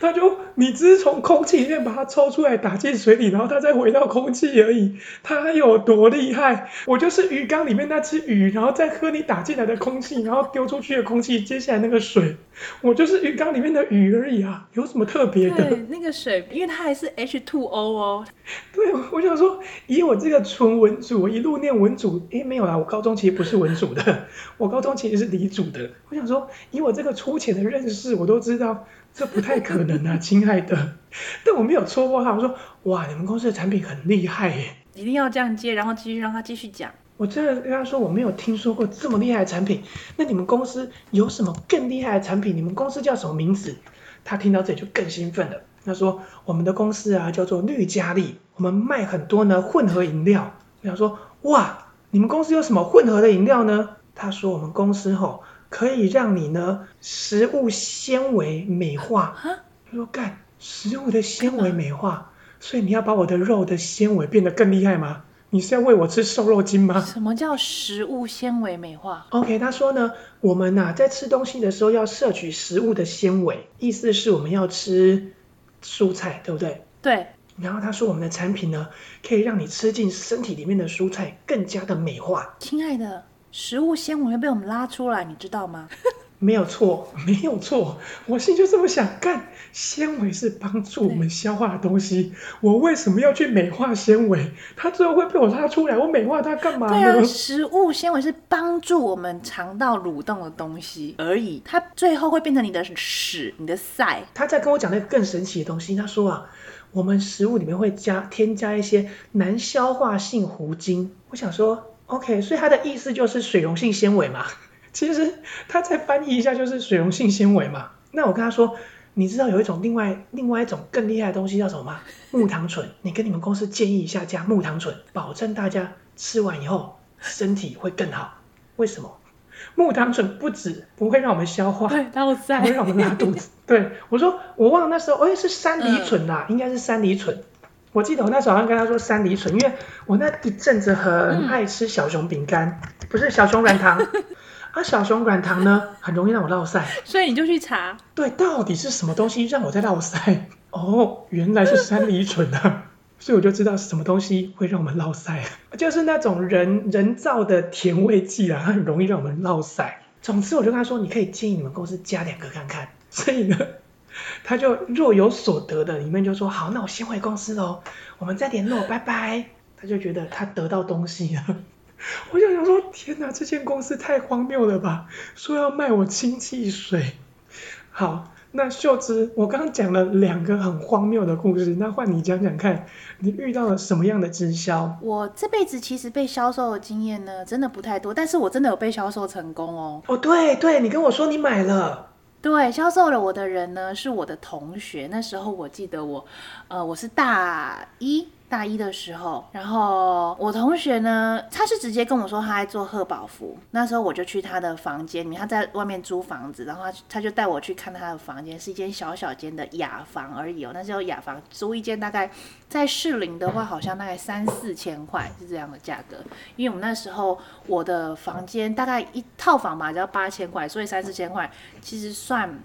他就，你只是从空气里面把它抽出来打进水里，然后它再回到空气而已。它有多厉害？我就是鱼缸里面那只鱼，然后再喝你打进来的空气，然后丢出去的空气，接下来那个水，我就是鱼缸里面的鱼而已啊，有什么特别的？对，那个水，因为它还是 H2O 哦。对，我想说，以我这个纯文组，我一路念文组，诶，没有啦，我高中其实不是文组的，我高中其实是理组的。我想说，以我这个粗浅的认识，我都知道。这不太可能啊，亲爱的。但我没有戳破他，我说哇，你们公司的产品很厉害耶！一定要这样接，然后继续让他继续讲。我真的跟他说，我没有听说过这么厉害的产品。那你们公司有什么更厉害的产品？你们公司叫什么名字？他听到这里就更兴奋了。他说我们的公司啊叫做绿佳丽，我们卖很多呢混合饮料。我想说哇，你们公司有什么混合的饮料呢？他说我们公司吼。可以让你呢食物纤维美化。他说干食物的纤维美化，所以你要把我的肉的纤维变得更厉害吗？你是要喂我吃瘦肉精吗？什么叫食物纤维美化？OK，他说呢，我们呐、啊、在吃东西的时候要摄取食物的纤维，意思是我们要吃蔬菜，对不对？对。然后他说我们的产品呢，可以让你吃进身体里面的蔬菜更加的美化。亲爱的。食物纤维会被我们拉出来，你知道吗？没有错，没有错，我心里就这么想干。纤维是帮助我们消化的东西，我为什么要去美化纤维？它最后会被我拉出来，我美化它干嘛呢？对啊，食物纤维是帮助我们肠道蠕动的东西而已，它最后会变成你的屎、你的塞。他在跟我讲那个更神奇的东西，他说啊，我们食物里面会加添加一些难消化性糊精。我想说。OK，所以它的意思就是水溶性纤维嘛。其实他再翻译一下就是水溶性纤维嘛。那我跟他说，你知道有一种另外另外一种更厉害的东西叫什么吗？木糖醇。你跟你们公司建议一下加木糖醇，保证大家吃完以后身体会更好。为什么？木糖醇不止不会让我们消化，对，倒塞，不会让我们拉肚子。对，我说我忘了那时候，哎，是山梨醇啦，嗯、应该是山梨醇。我记得我那时候好像跟他说山梨醇，因为我那一阵子很爱吃小熊饼干，嗯、不是小熊软糖，啊小熊软糖呢很容易让我落赛，所以你就去查，对，到底是什么东西让我在落赛？哦，原来是山梨醇啊，所以我就知道是什么东西会让我们落赛，就是那种人人造的甜味剂啊，它很容易让我们落赛。总之我就跟他说，你可以建议你们公司加两个看看，所以呢。他就若有所得的，里面就说好，那我先回公司喽，我们再联络，拜拜。他就觉得他得到东西了。我就想说，天哪，这间公司太荒谬了吧？说要卖我氢气水。好，那秀芝，我刚刚讲了两个很荒谬的故事，那换你讲讲看，你遇到了什么样的直销？我这辈子其实被销售的经验呢，真的不太多，但是我真的有被销售成功哦。哦，对对，你跟我说你买了。对，销售了我的人呢，是我的同学。那时候我记得我，呃，我是大一。大一的时候，然后我同学呢，他是直接跟我说他在做贺宝福。那时候我就去他的房间里面，他在外面租房子，然后他他就带我去看他的房间，是一间小小间的雅房而已哦。那时候雅房租一间大概在士林的话，好像大概三四千块是这样的价格。因为我们那时候我的房间大概一套房吧，只要八千块，所以三四千块其实算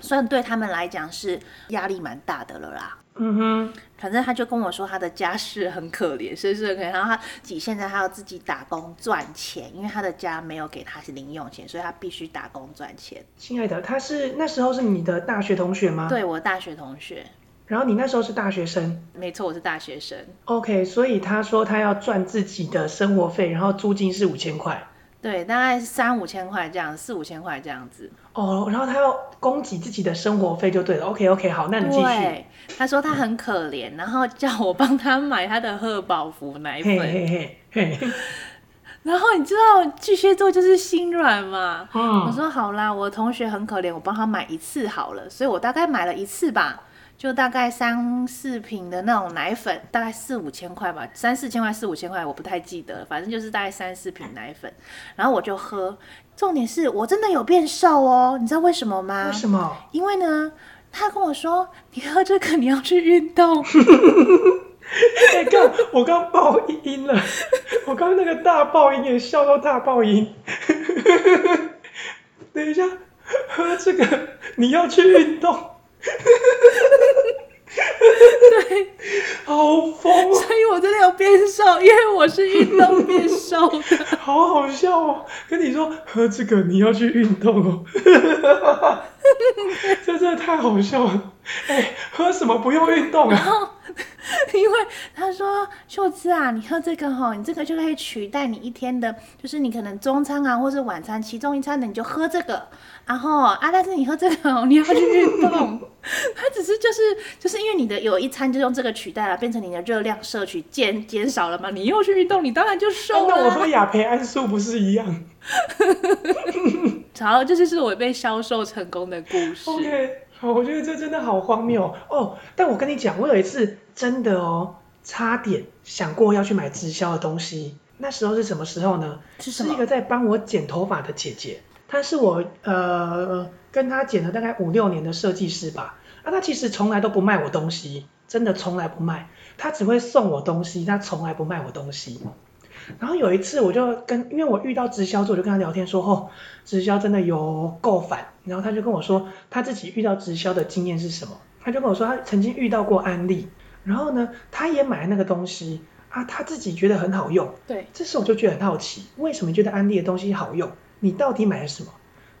算对他们来讲是压力蛮大的了啦。嗯哼，反正他就跟我说他的家世很可怜，是不是很可怜？然后他自己现在他要自己打工赚钱，因为他的家没有给他零用钱，所以他必须打工赚钱。亲爱的，他是那时候是你的大学同学吗？对，我大学同学。然后你那时候是大学生？没错，我是大学生。OK，所以他说他要赚自己的生活费，然后租金是五千块。对，大概三五千块这样，四五千块这样子。哦，然后他要供给自己的生活费就对了。OK OK，好，那你继续。对，他说他很可怜，然后叫我帮他买他的贺宝福奶粉。嘿嘿嘿嘿。然后你知道巨蟹座就是心软嘛？嗯。我说好啦，我同学很可怜，我帮他买一次好了，所以我大概买了一次吧。就大概三四瓶的那种奶粉，大概四五千块吧，三四千块、四五千块，我不太记得，反正就是大概三四瓶奶粉，然后我就喝。重点是我真的有变瘦哦，你知道为什么吗？为什么？因为呢，他跟我说，你喝这个你要去运动。哎、欸，刚我刚爆音了，我刚那个大爆音也笑到大爆音。等一下，喝这个你要去运动。对，好疯，所以我真的有变瘦，因为我是运动变瘦的，好好笑哦！跟你说喝这个你要去运动哦，这真的太好笑了。哎、欸，喝什么不用运动啊？因为他说秀芝啊，你喝这个吼，你这个就可以取代你一天的，就是你可能中餐啊，或是晚餐其中一餐的，你就喝这个。然后啊，但是你喝这个，你要去运动。他只是就是就是因为你的有一餐就用这个取代了，变成你的热量摄取减减少了嘛，你又去运动，你当然就瘦了。那我喝亚培安素不是一样？好，这就是我被销售成功的故事。OK。好，我觉得这真的好荒谬哦！但我跟你讲，我有一次真的哦，差点想过要去买直销的东西。那时候是什么时候呢？是？是一个在帮我剪头发的姐姐，她是我呃跟她剪了大概五六年的设计师吧。啊，她其实从来都不卖我东西，真的从来不卖。她只会送我东西，她从来不卖我东西。然后有一次，我就跟，因为我遇到直销之后，我就跟他聊天说，哦，直销真的有够烦。然后他就跟我说，他自己遇到直销的经验是什么？他就跟我说，他曾经遇到过安利，然后呢，他也买了那个东西啊，他自己觉得很好用。对，这时候我就觉得很好奇，为什么觉得安利的东西好用？你到底买了什么？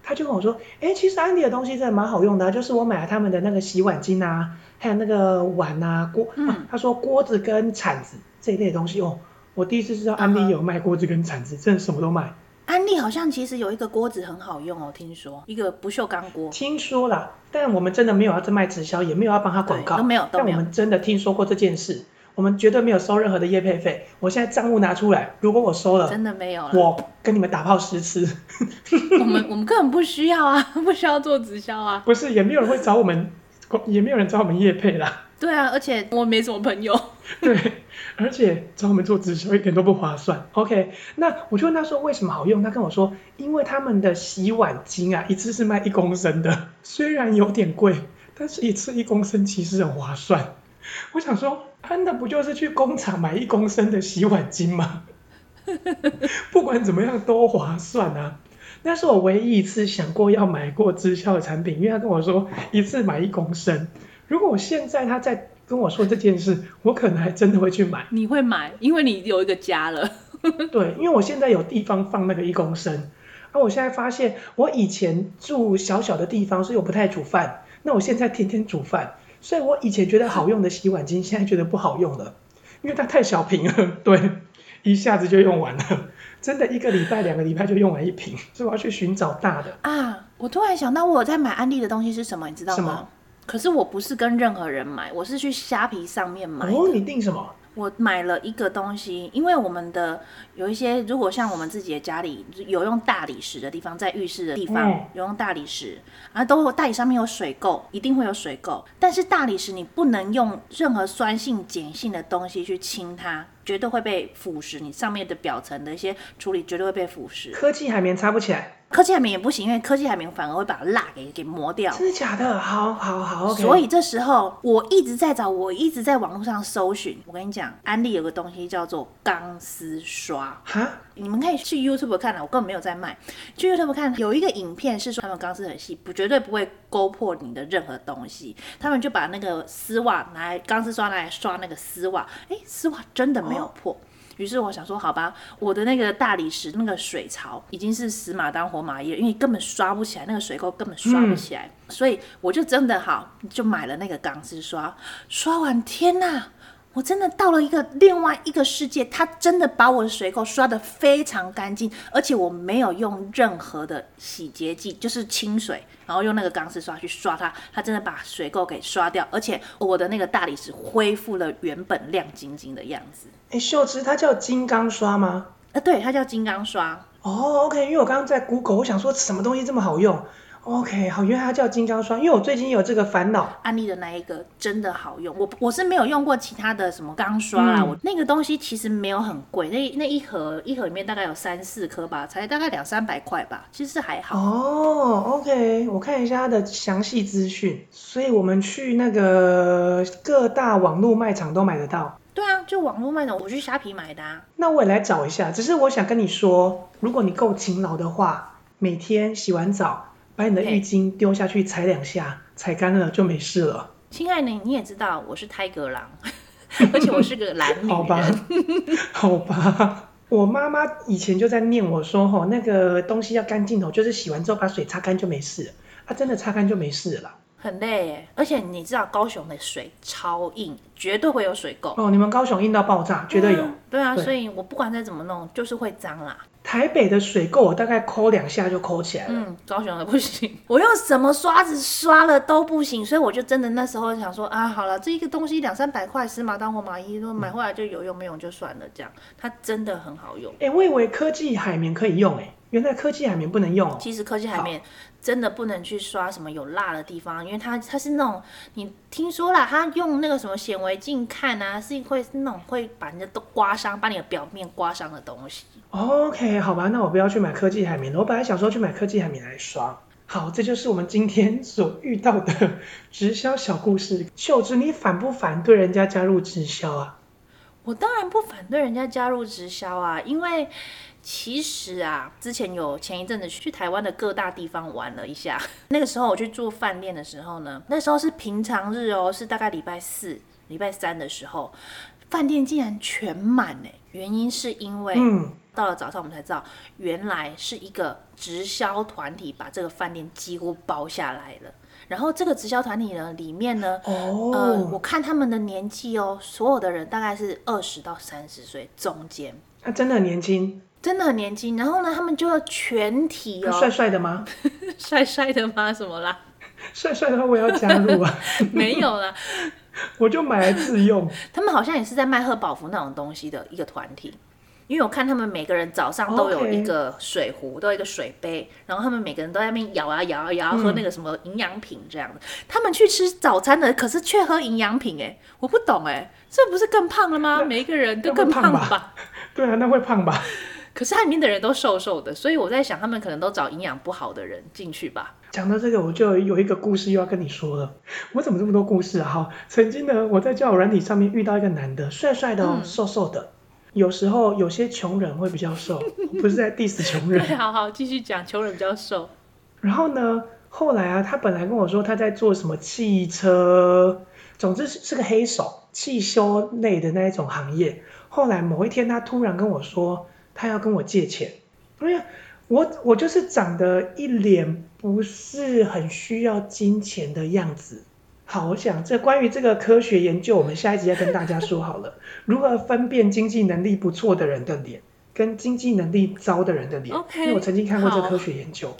他就跟我说，哎，其实安利的东西真的蛮好用的啊，就是我买了他们的那个洗碗巾啊，还有那个碗啊、锅，嗯，啊，他说锅子跟铲子这一类的东西哦。我第一次知道安利有卖锅子跟铲子，真的什么都卖。安利好像其实有一个锅子很好用哦，听说一个不锈钢锅。听说啦，但我们真的没有要卖直销，也没有要帮他广告，都没有。但我们真的听说过这件事，我们绝对没有收任何的业配费。我现在账户拿出来，如果我收了，真的没有了，我跟你们打炮十次。我们我们根本不需要啊，不需要做直销啊。不是，也没有人会找我们，也没有人找我们业配啦。对啊，而且我没什么朋友。对，而且找我们做直销一点都不划算。OK，那我就问他说为什么好用？他跟我说，因为他们的洗碗巾啊，一次是卖一公升的，虽然有点贵，但是一次一公升其实很划算。我想说，那不就是去工厂买一公升的洗碗巾吗？不管怎么样都划算啊。那是我唯一一次想过要买过直销的产品，因为他跟我说一次买一公升。如果我现在他在跟我说这件事，我可能还真的会去买。你会买，因为你有一个家了。对，因为我现在有地方放那个一公升。啊，我现在发现我以前住小小的地方，所以我不太煮饭。那我现在天天煮饭，所以我以前觉得好用的洗碗巾，现在觉得不好用了，因为它太小瓶了。对，一下子就用完了，真的一个礼拜、两个礼拜就用完一瓶，所以我要去寻找大的。啊，我突然想到，我在买安利的东西是什么，你知道吗？可是我不是跟任何人买，我是去虾皮上面买。哦，你订什么？我买了一个东西，因为我们的有一些，如果像我们自己的家里有用大理石的地方，在浴室的地方、嗯、有用大理石，啊，都大理上面有水垢，一定会有水垢。但是大理石你不能用任何酸性、碱性的东西去清它，绝对会被腐蚀。你上面的表层的一些处理绝对会被腐蚀。科技海绵擦不起来。科技海绵也不行，因为科技海绵反而会把蜡给给磨掉。真的假的？好好好，okay。所以这时候我一直在找，我一直在网络上搜寻。我跟你讲，安利有个东西叫做钢丝刷。哈？你们可以去 YouTube 看了，我根本没有在卖。去 YouTube 看，有一个影片是说他们钢丝很细，不绝对不会勾破你的任何东西。他们就把那个丝袜拿来钢丝刷拿来刷那个丝袜，哎，丝袜真的没有破。哦于是我想说，好吧，我的那个大理石那个水槽已经是死马当活马医了，因为根本刷不起来，那个水垢根本刷不起来，嗯、所以我就真的好就买了那个钢丝刷，刷完天呐，我真的到了一个另外一个世界，他真的把我的水垢刷得非常干净，而且我没有用任何的洗洁剂，就是清水，然后用那个钢丝刷去刷它，它真的把水垢给刷掉，而且我的那个大理石恢复了原本亮晶晶的样子。哎，秀芝，它叫金刚刷吗？呃，对，它叫金刚刷。哦，OK，因为我刚刚在 Google，我想说什么东西这么好用。OK，好，原来它叫金刚刷，因为我最近有这个烦恼。安利的那一个真的好用，我我是没有用过其他的什么钢刷啦，嗯、我那个东西其实没有很贵，那那一盒一盒里面大概有三四颗吧，才大概两三百块吧，其实还好。哦，OK，我看一下它的详细资讯，所以我们去那个各大网络卖场都买得到。对啊，就网络卖场，我去虾皮买的啊。那我也来找一下，只是我想跟你说，如果你够勤劳的话，每天洗完澡。把你的浴巾丢下去踩两下，踩干了就没事了。亲爱的，你也知道我是泰格狼，而且我是个懒女人。好吧，好吧。我妈妈以前就在念我说，吼，那个东西要干净哦，就是洗完之后把水擦干就没事了。它真的擦干就没事了。很累耶，而且你知道高雄的水超硬，绝对会有水垢。哦，你们高雄硬到爆炸，绝对有。嗯、对啊，对所以我不管再怎么弄，就是会脏啦。台北的水垢，我大概抠两下就抠起来了。嗯，高雄的不行，我用什么刷子刷了都不行，所以我就真的那时候想说啊，好了，这一个东西两三百块，死马当活马医，说买回来就有用没用就算了，这样它真的很好用。哎、欸，我以为科技海绵可以用、欸，哎，原来科技海绵不能用。其实科技海绵真的不能去刷什么有蜡的地方，因为它它是那种你听说了，它用那个什么显微镜看啊，是会那种会把人家都刮伤，把你的表面刮伤的东西。OK，好吧，那我不要去买科技海绵了。我本来想说去买科技海绵来刷。好，这就是我们今天所遇到的直销小故事。秀芝，你反不反对人家加入直销啊？我当然不反对人家加入直销啊，因为其实啊，之前有前一阵子去台湾的各大地方玩了一下。那个时候我去住饭店的时候呢，那时候是平常日哦，是大概礼拜四、礼拜三的时候，饭店竟然全满哎，原因是因为嗯。到了早上，我们才知道，原来是一个直销团体把这个饭店几乎包下来了。然后这个直销团体呢，里面呢，哦、呃，我看他们的年纪哦，所有的人大概是二十到三十岁中间。他、啊、真的很年轻，真的很年轻。然后呢，他们就要全体哦，帅帅的吗？帅帅的吗？什么啦？帅帅的话，我也要加入啊。没有啦，我就买来自用。他们好像也是在卖贺宝福那种东西的一个团体。因为我看他们每个人早上都有一个水壶，都有一个水杯，然后他们每个人都在那边摇啊摇啊摇，喝那个什么营养品这样的。他们去吃早餐的，可是却喝营养品，哎，我不懂哎，这不是更胖了吗？每一个人都更胖吧？对啊，那会胖吧？可是它里面的人都瘦瘦的，所以我在想，他们可能都找营养不好的人进去吧。讲到这个，我就有一个故事又要跟你说了。我怎么这么多故事啊？哈，曾经呢，我在交友软体上面遇到一个男的，帅帅的哦，瘦瘦的。有时候有些穷人会比较瘦，不是在 diss 穷人。对，好好继续讲，穷人比较瘦。然后呢，后来啊，他本来跟我说他在做什么汽车，总之是是个黑手，汽修类的那一种行业。后来某一天，他突然跟我说，他要跟我借钱。因为，我我就是长得一脸不是很需要金钱的样子。好，我想这关于这个科学研究，我们下一集再跟大家说好了。如何分辨经济能力不错的人的脸，跟经济能力糟的人的脸？Okay, 因为我曾经看过这科学研究。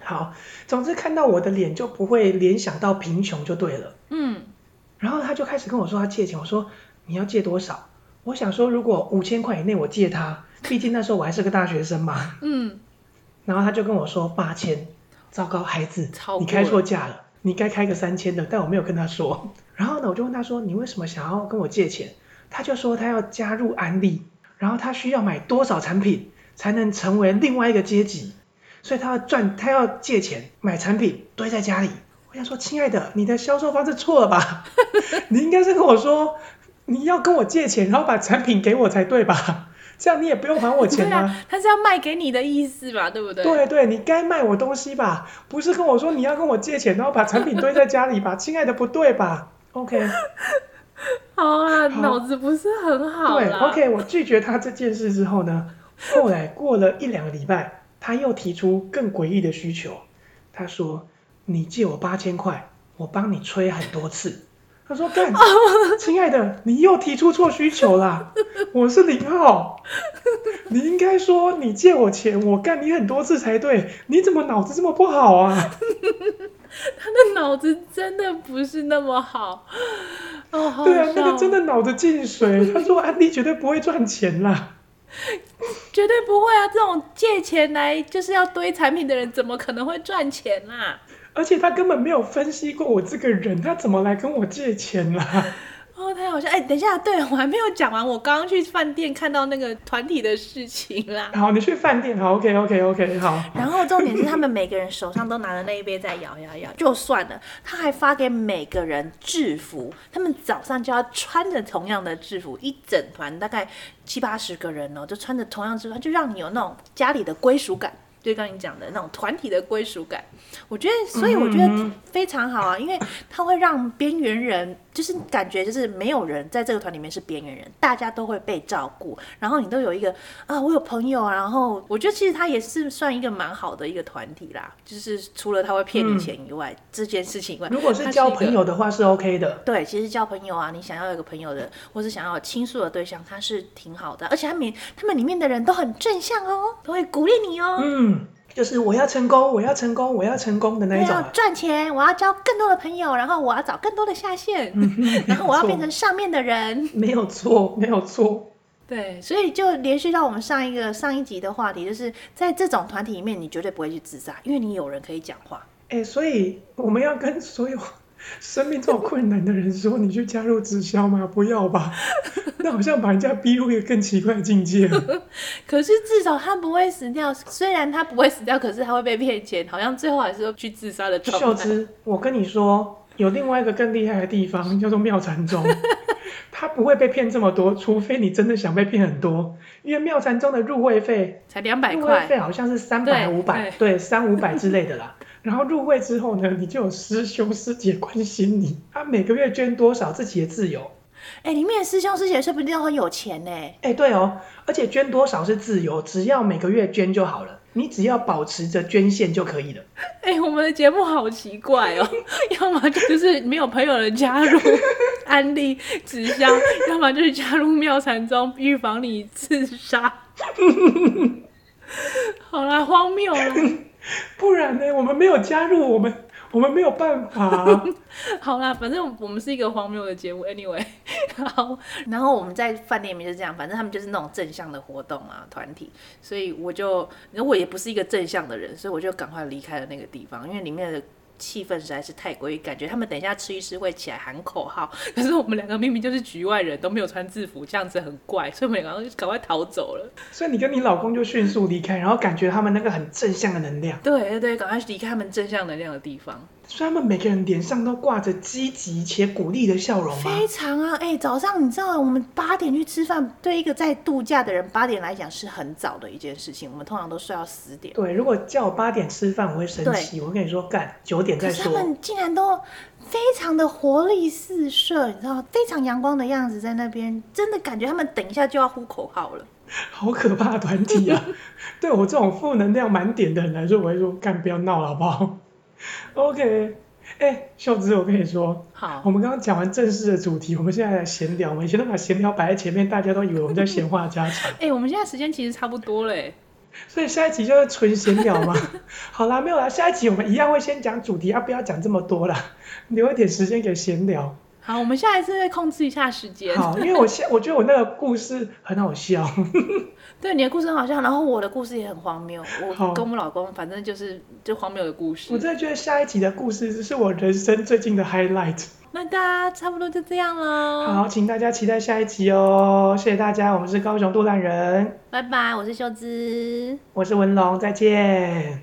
好，好，总之看到我的脸就不会联想到贫穷就对了。嗯。然后他就开始跟我说他借钱，我说你要借多少？我想说如果五千块以内我借他，毕竟那时候我还是个大学生嘛。嗯。然后他就跟我说八千，糟糕，孩子，你开错价了。你该开个三千的，但我没有跟他说。然后呢，我就问他说：“你为什么想要跟我借钱？”他就说他要加入安利，然后他需要买多少产品才能成为另外一个阶级，所以他要赚，他要借钱买产品堆在家里。我想说，亲爱的，你的销售方式错了吧？你应该是跟我说你要跟我借钱，然后把产品给我才对吧？这样你也不用还我钱啊，啊。他是要卖给你的意思吧，对不对？对对，你该卖我东西吧，不是跟我说你要跟我借钱，然后把产品堆在家里吧，亲爱的，不对吧？OK。好啊，脑子不是很好。对，OK，我拒绝他这件事之后呢，后来过了一两个礼拜，他又提出更诡异的需求。他说：“你借我八千块，我帮你吹很多次。”他说：“干，亲爱的，你又提出错需求啦！我是零号，你应该说你借我钱，我干你很多次才对，你怎么脑子这么不好啊？” 他的脑子真的不是那么好，哦，好对啊，那个真的脑子进水。他说安迪绝对不会赚钱啦，绝对不会啊！这种借钱来就是要堆产品的人，怎么可能会赚钱啦？而且他根本没有分析过我这个人，他怎么来跟我借钱啦？哦，太好笑！哎，等一下，对，我还没有讲完，我刚刚去饭店看到那个团体的事情啦。好，你去饭店，好，OK，OK，OK，、okay, okay, okay, 好。然后重点是他们每个人手上都拿着那一杯在摇摇摇，就算了，他还发给每个人制服，他们早上就要穿着同样的制服，一整团大概七八十个人哦，就穿着同样制服，就让你有那种家里的归属感。就刚你讲的那种团体的归属感，我觉得，所以我觉得非常好啊，因为它会让边缘人，就是感觉就是没有人在这个团里面是边缘人，大家都会被照顾，然后你都有一个啊，我有朋友啊，然后我觉得其实他也是算一个蛮好的一个团体啦，就是除了他会骗你钱以外，嗯、这件事情以外，如果是交朋友的话是 OK 的，对，其实交朋友啊，你想要有个朋友的，或是想要有倾诉的对象，他是挺好的，而且他们他们里面的人都很正向哦，都会鼓励你哦，嗯。就是我要成功，我要成功，我要成功的那一种。我要赚钱，我要交更多的朋友，然后我要找更多的下线，嗯、然后我要变成上面的人。没有错，没有错。对，所以就连续到我们上一个上一集的话题，就是在这种团体里面，你绝对不会去自杀，因为你有人可以讲话。哎、欸，所以我们要跟所有。生命这么困难的人说：“你去加入直销吗？不要吧，那好像把人家逼入一个更奇怪的境界。可是至少他不会死掉，虽然他不会死掉，可是他会被骗钱，好像最后还是要去自杀的状态。秀芝，我跟你说，有另外一个更厉害的地方，叫做妙禅宗，他不会被骗这么多，除非你真的想被骗很多。因为妙禅宗的入会费才两百块，入会费好像是三百五百，对，三五百之类的啦。”然后入会之后呢，你就有师兄师姐关心你，他每个月捐多少自己的自由。哎，里面的师兄师姐说不定都很有钱呢。哎，对哦，而且捐多少是自由，只要每个月捐就好了，你只要保持着捐献就可以了。哎，我们的节目好奇怪哦，要么就是没有朋友的加入 安利直销，要么就是加入妙禅宗预防你自杀。好啦，荒谬了。不然呢？我们没有加入，我们我们没有办法。好啦，反正我们是一个荒谬的节目。Anyway，好，然后我们在饭店里面就这样，反正他们就是那种正向的活动啊，团体。所以我就，我也不是一个正向的人，所以我就赶快离开了那个地方，因为里面的。气氛实在是太诡异，感觉他们等一下吃一吃会起来喊口号，可是我们两个明明就是局外人，都没有穿制服，这样子很怪，所以我们两个就赶快逃走了。所以你跟你老公就迅速离开，然后感觉他们那个很正向的能量。对对对，赶快离开他们正向能量的地方。所以他们每个人脸上都挂着积极且鼓励的笑容？非常啊，哎、欸，早上你知道我们八点去吃饭，对一个在度假的人八点来讲是很早的一件事情。我们通常都睡到十点。对，如果叫我八点吃饭，我会生气。我跟你说，干九点再说。他们竟然都非常的活力四射，你知道，非常阳光的样子在那边，真的感觉他们等一下就要呼口号了。好可怕的团体啊！对我这种负能量满点的人来说，我会说干不要闹了，好不好 OK，哎、欸，秀芝，我跟你说，好，我们刚刚讲完正式的主题，我们现在来闲聊。我们以前都把闲聊摆在前面，大家都以为我们在闲话家常。哎、欸，我们现在时间其实差不多嘞，所以下一集就是纯闲聊嘛。好啦，没有啦，下一集我们一样会先讲主题，啊不要讲这么多啦？留一点时间给闲聊。好，我们下一次再控制一下时间。好，因为我现我觉得我那个故事很好笑。对，你的故事很好笑，然后我的故事也很荒谬。我跟我们老公，反正就是就荒谬的故事。我真的觉得下一集的故事是我人生最近的 highlight。那大家差不多就这样喽。好，请大家期待下一集哦。谢谢大家，我们是高雄杜兰人。拜拜，我是秀芝，我是文龙，再见。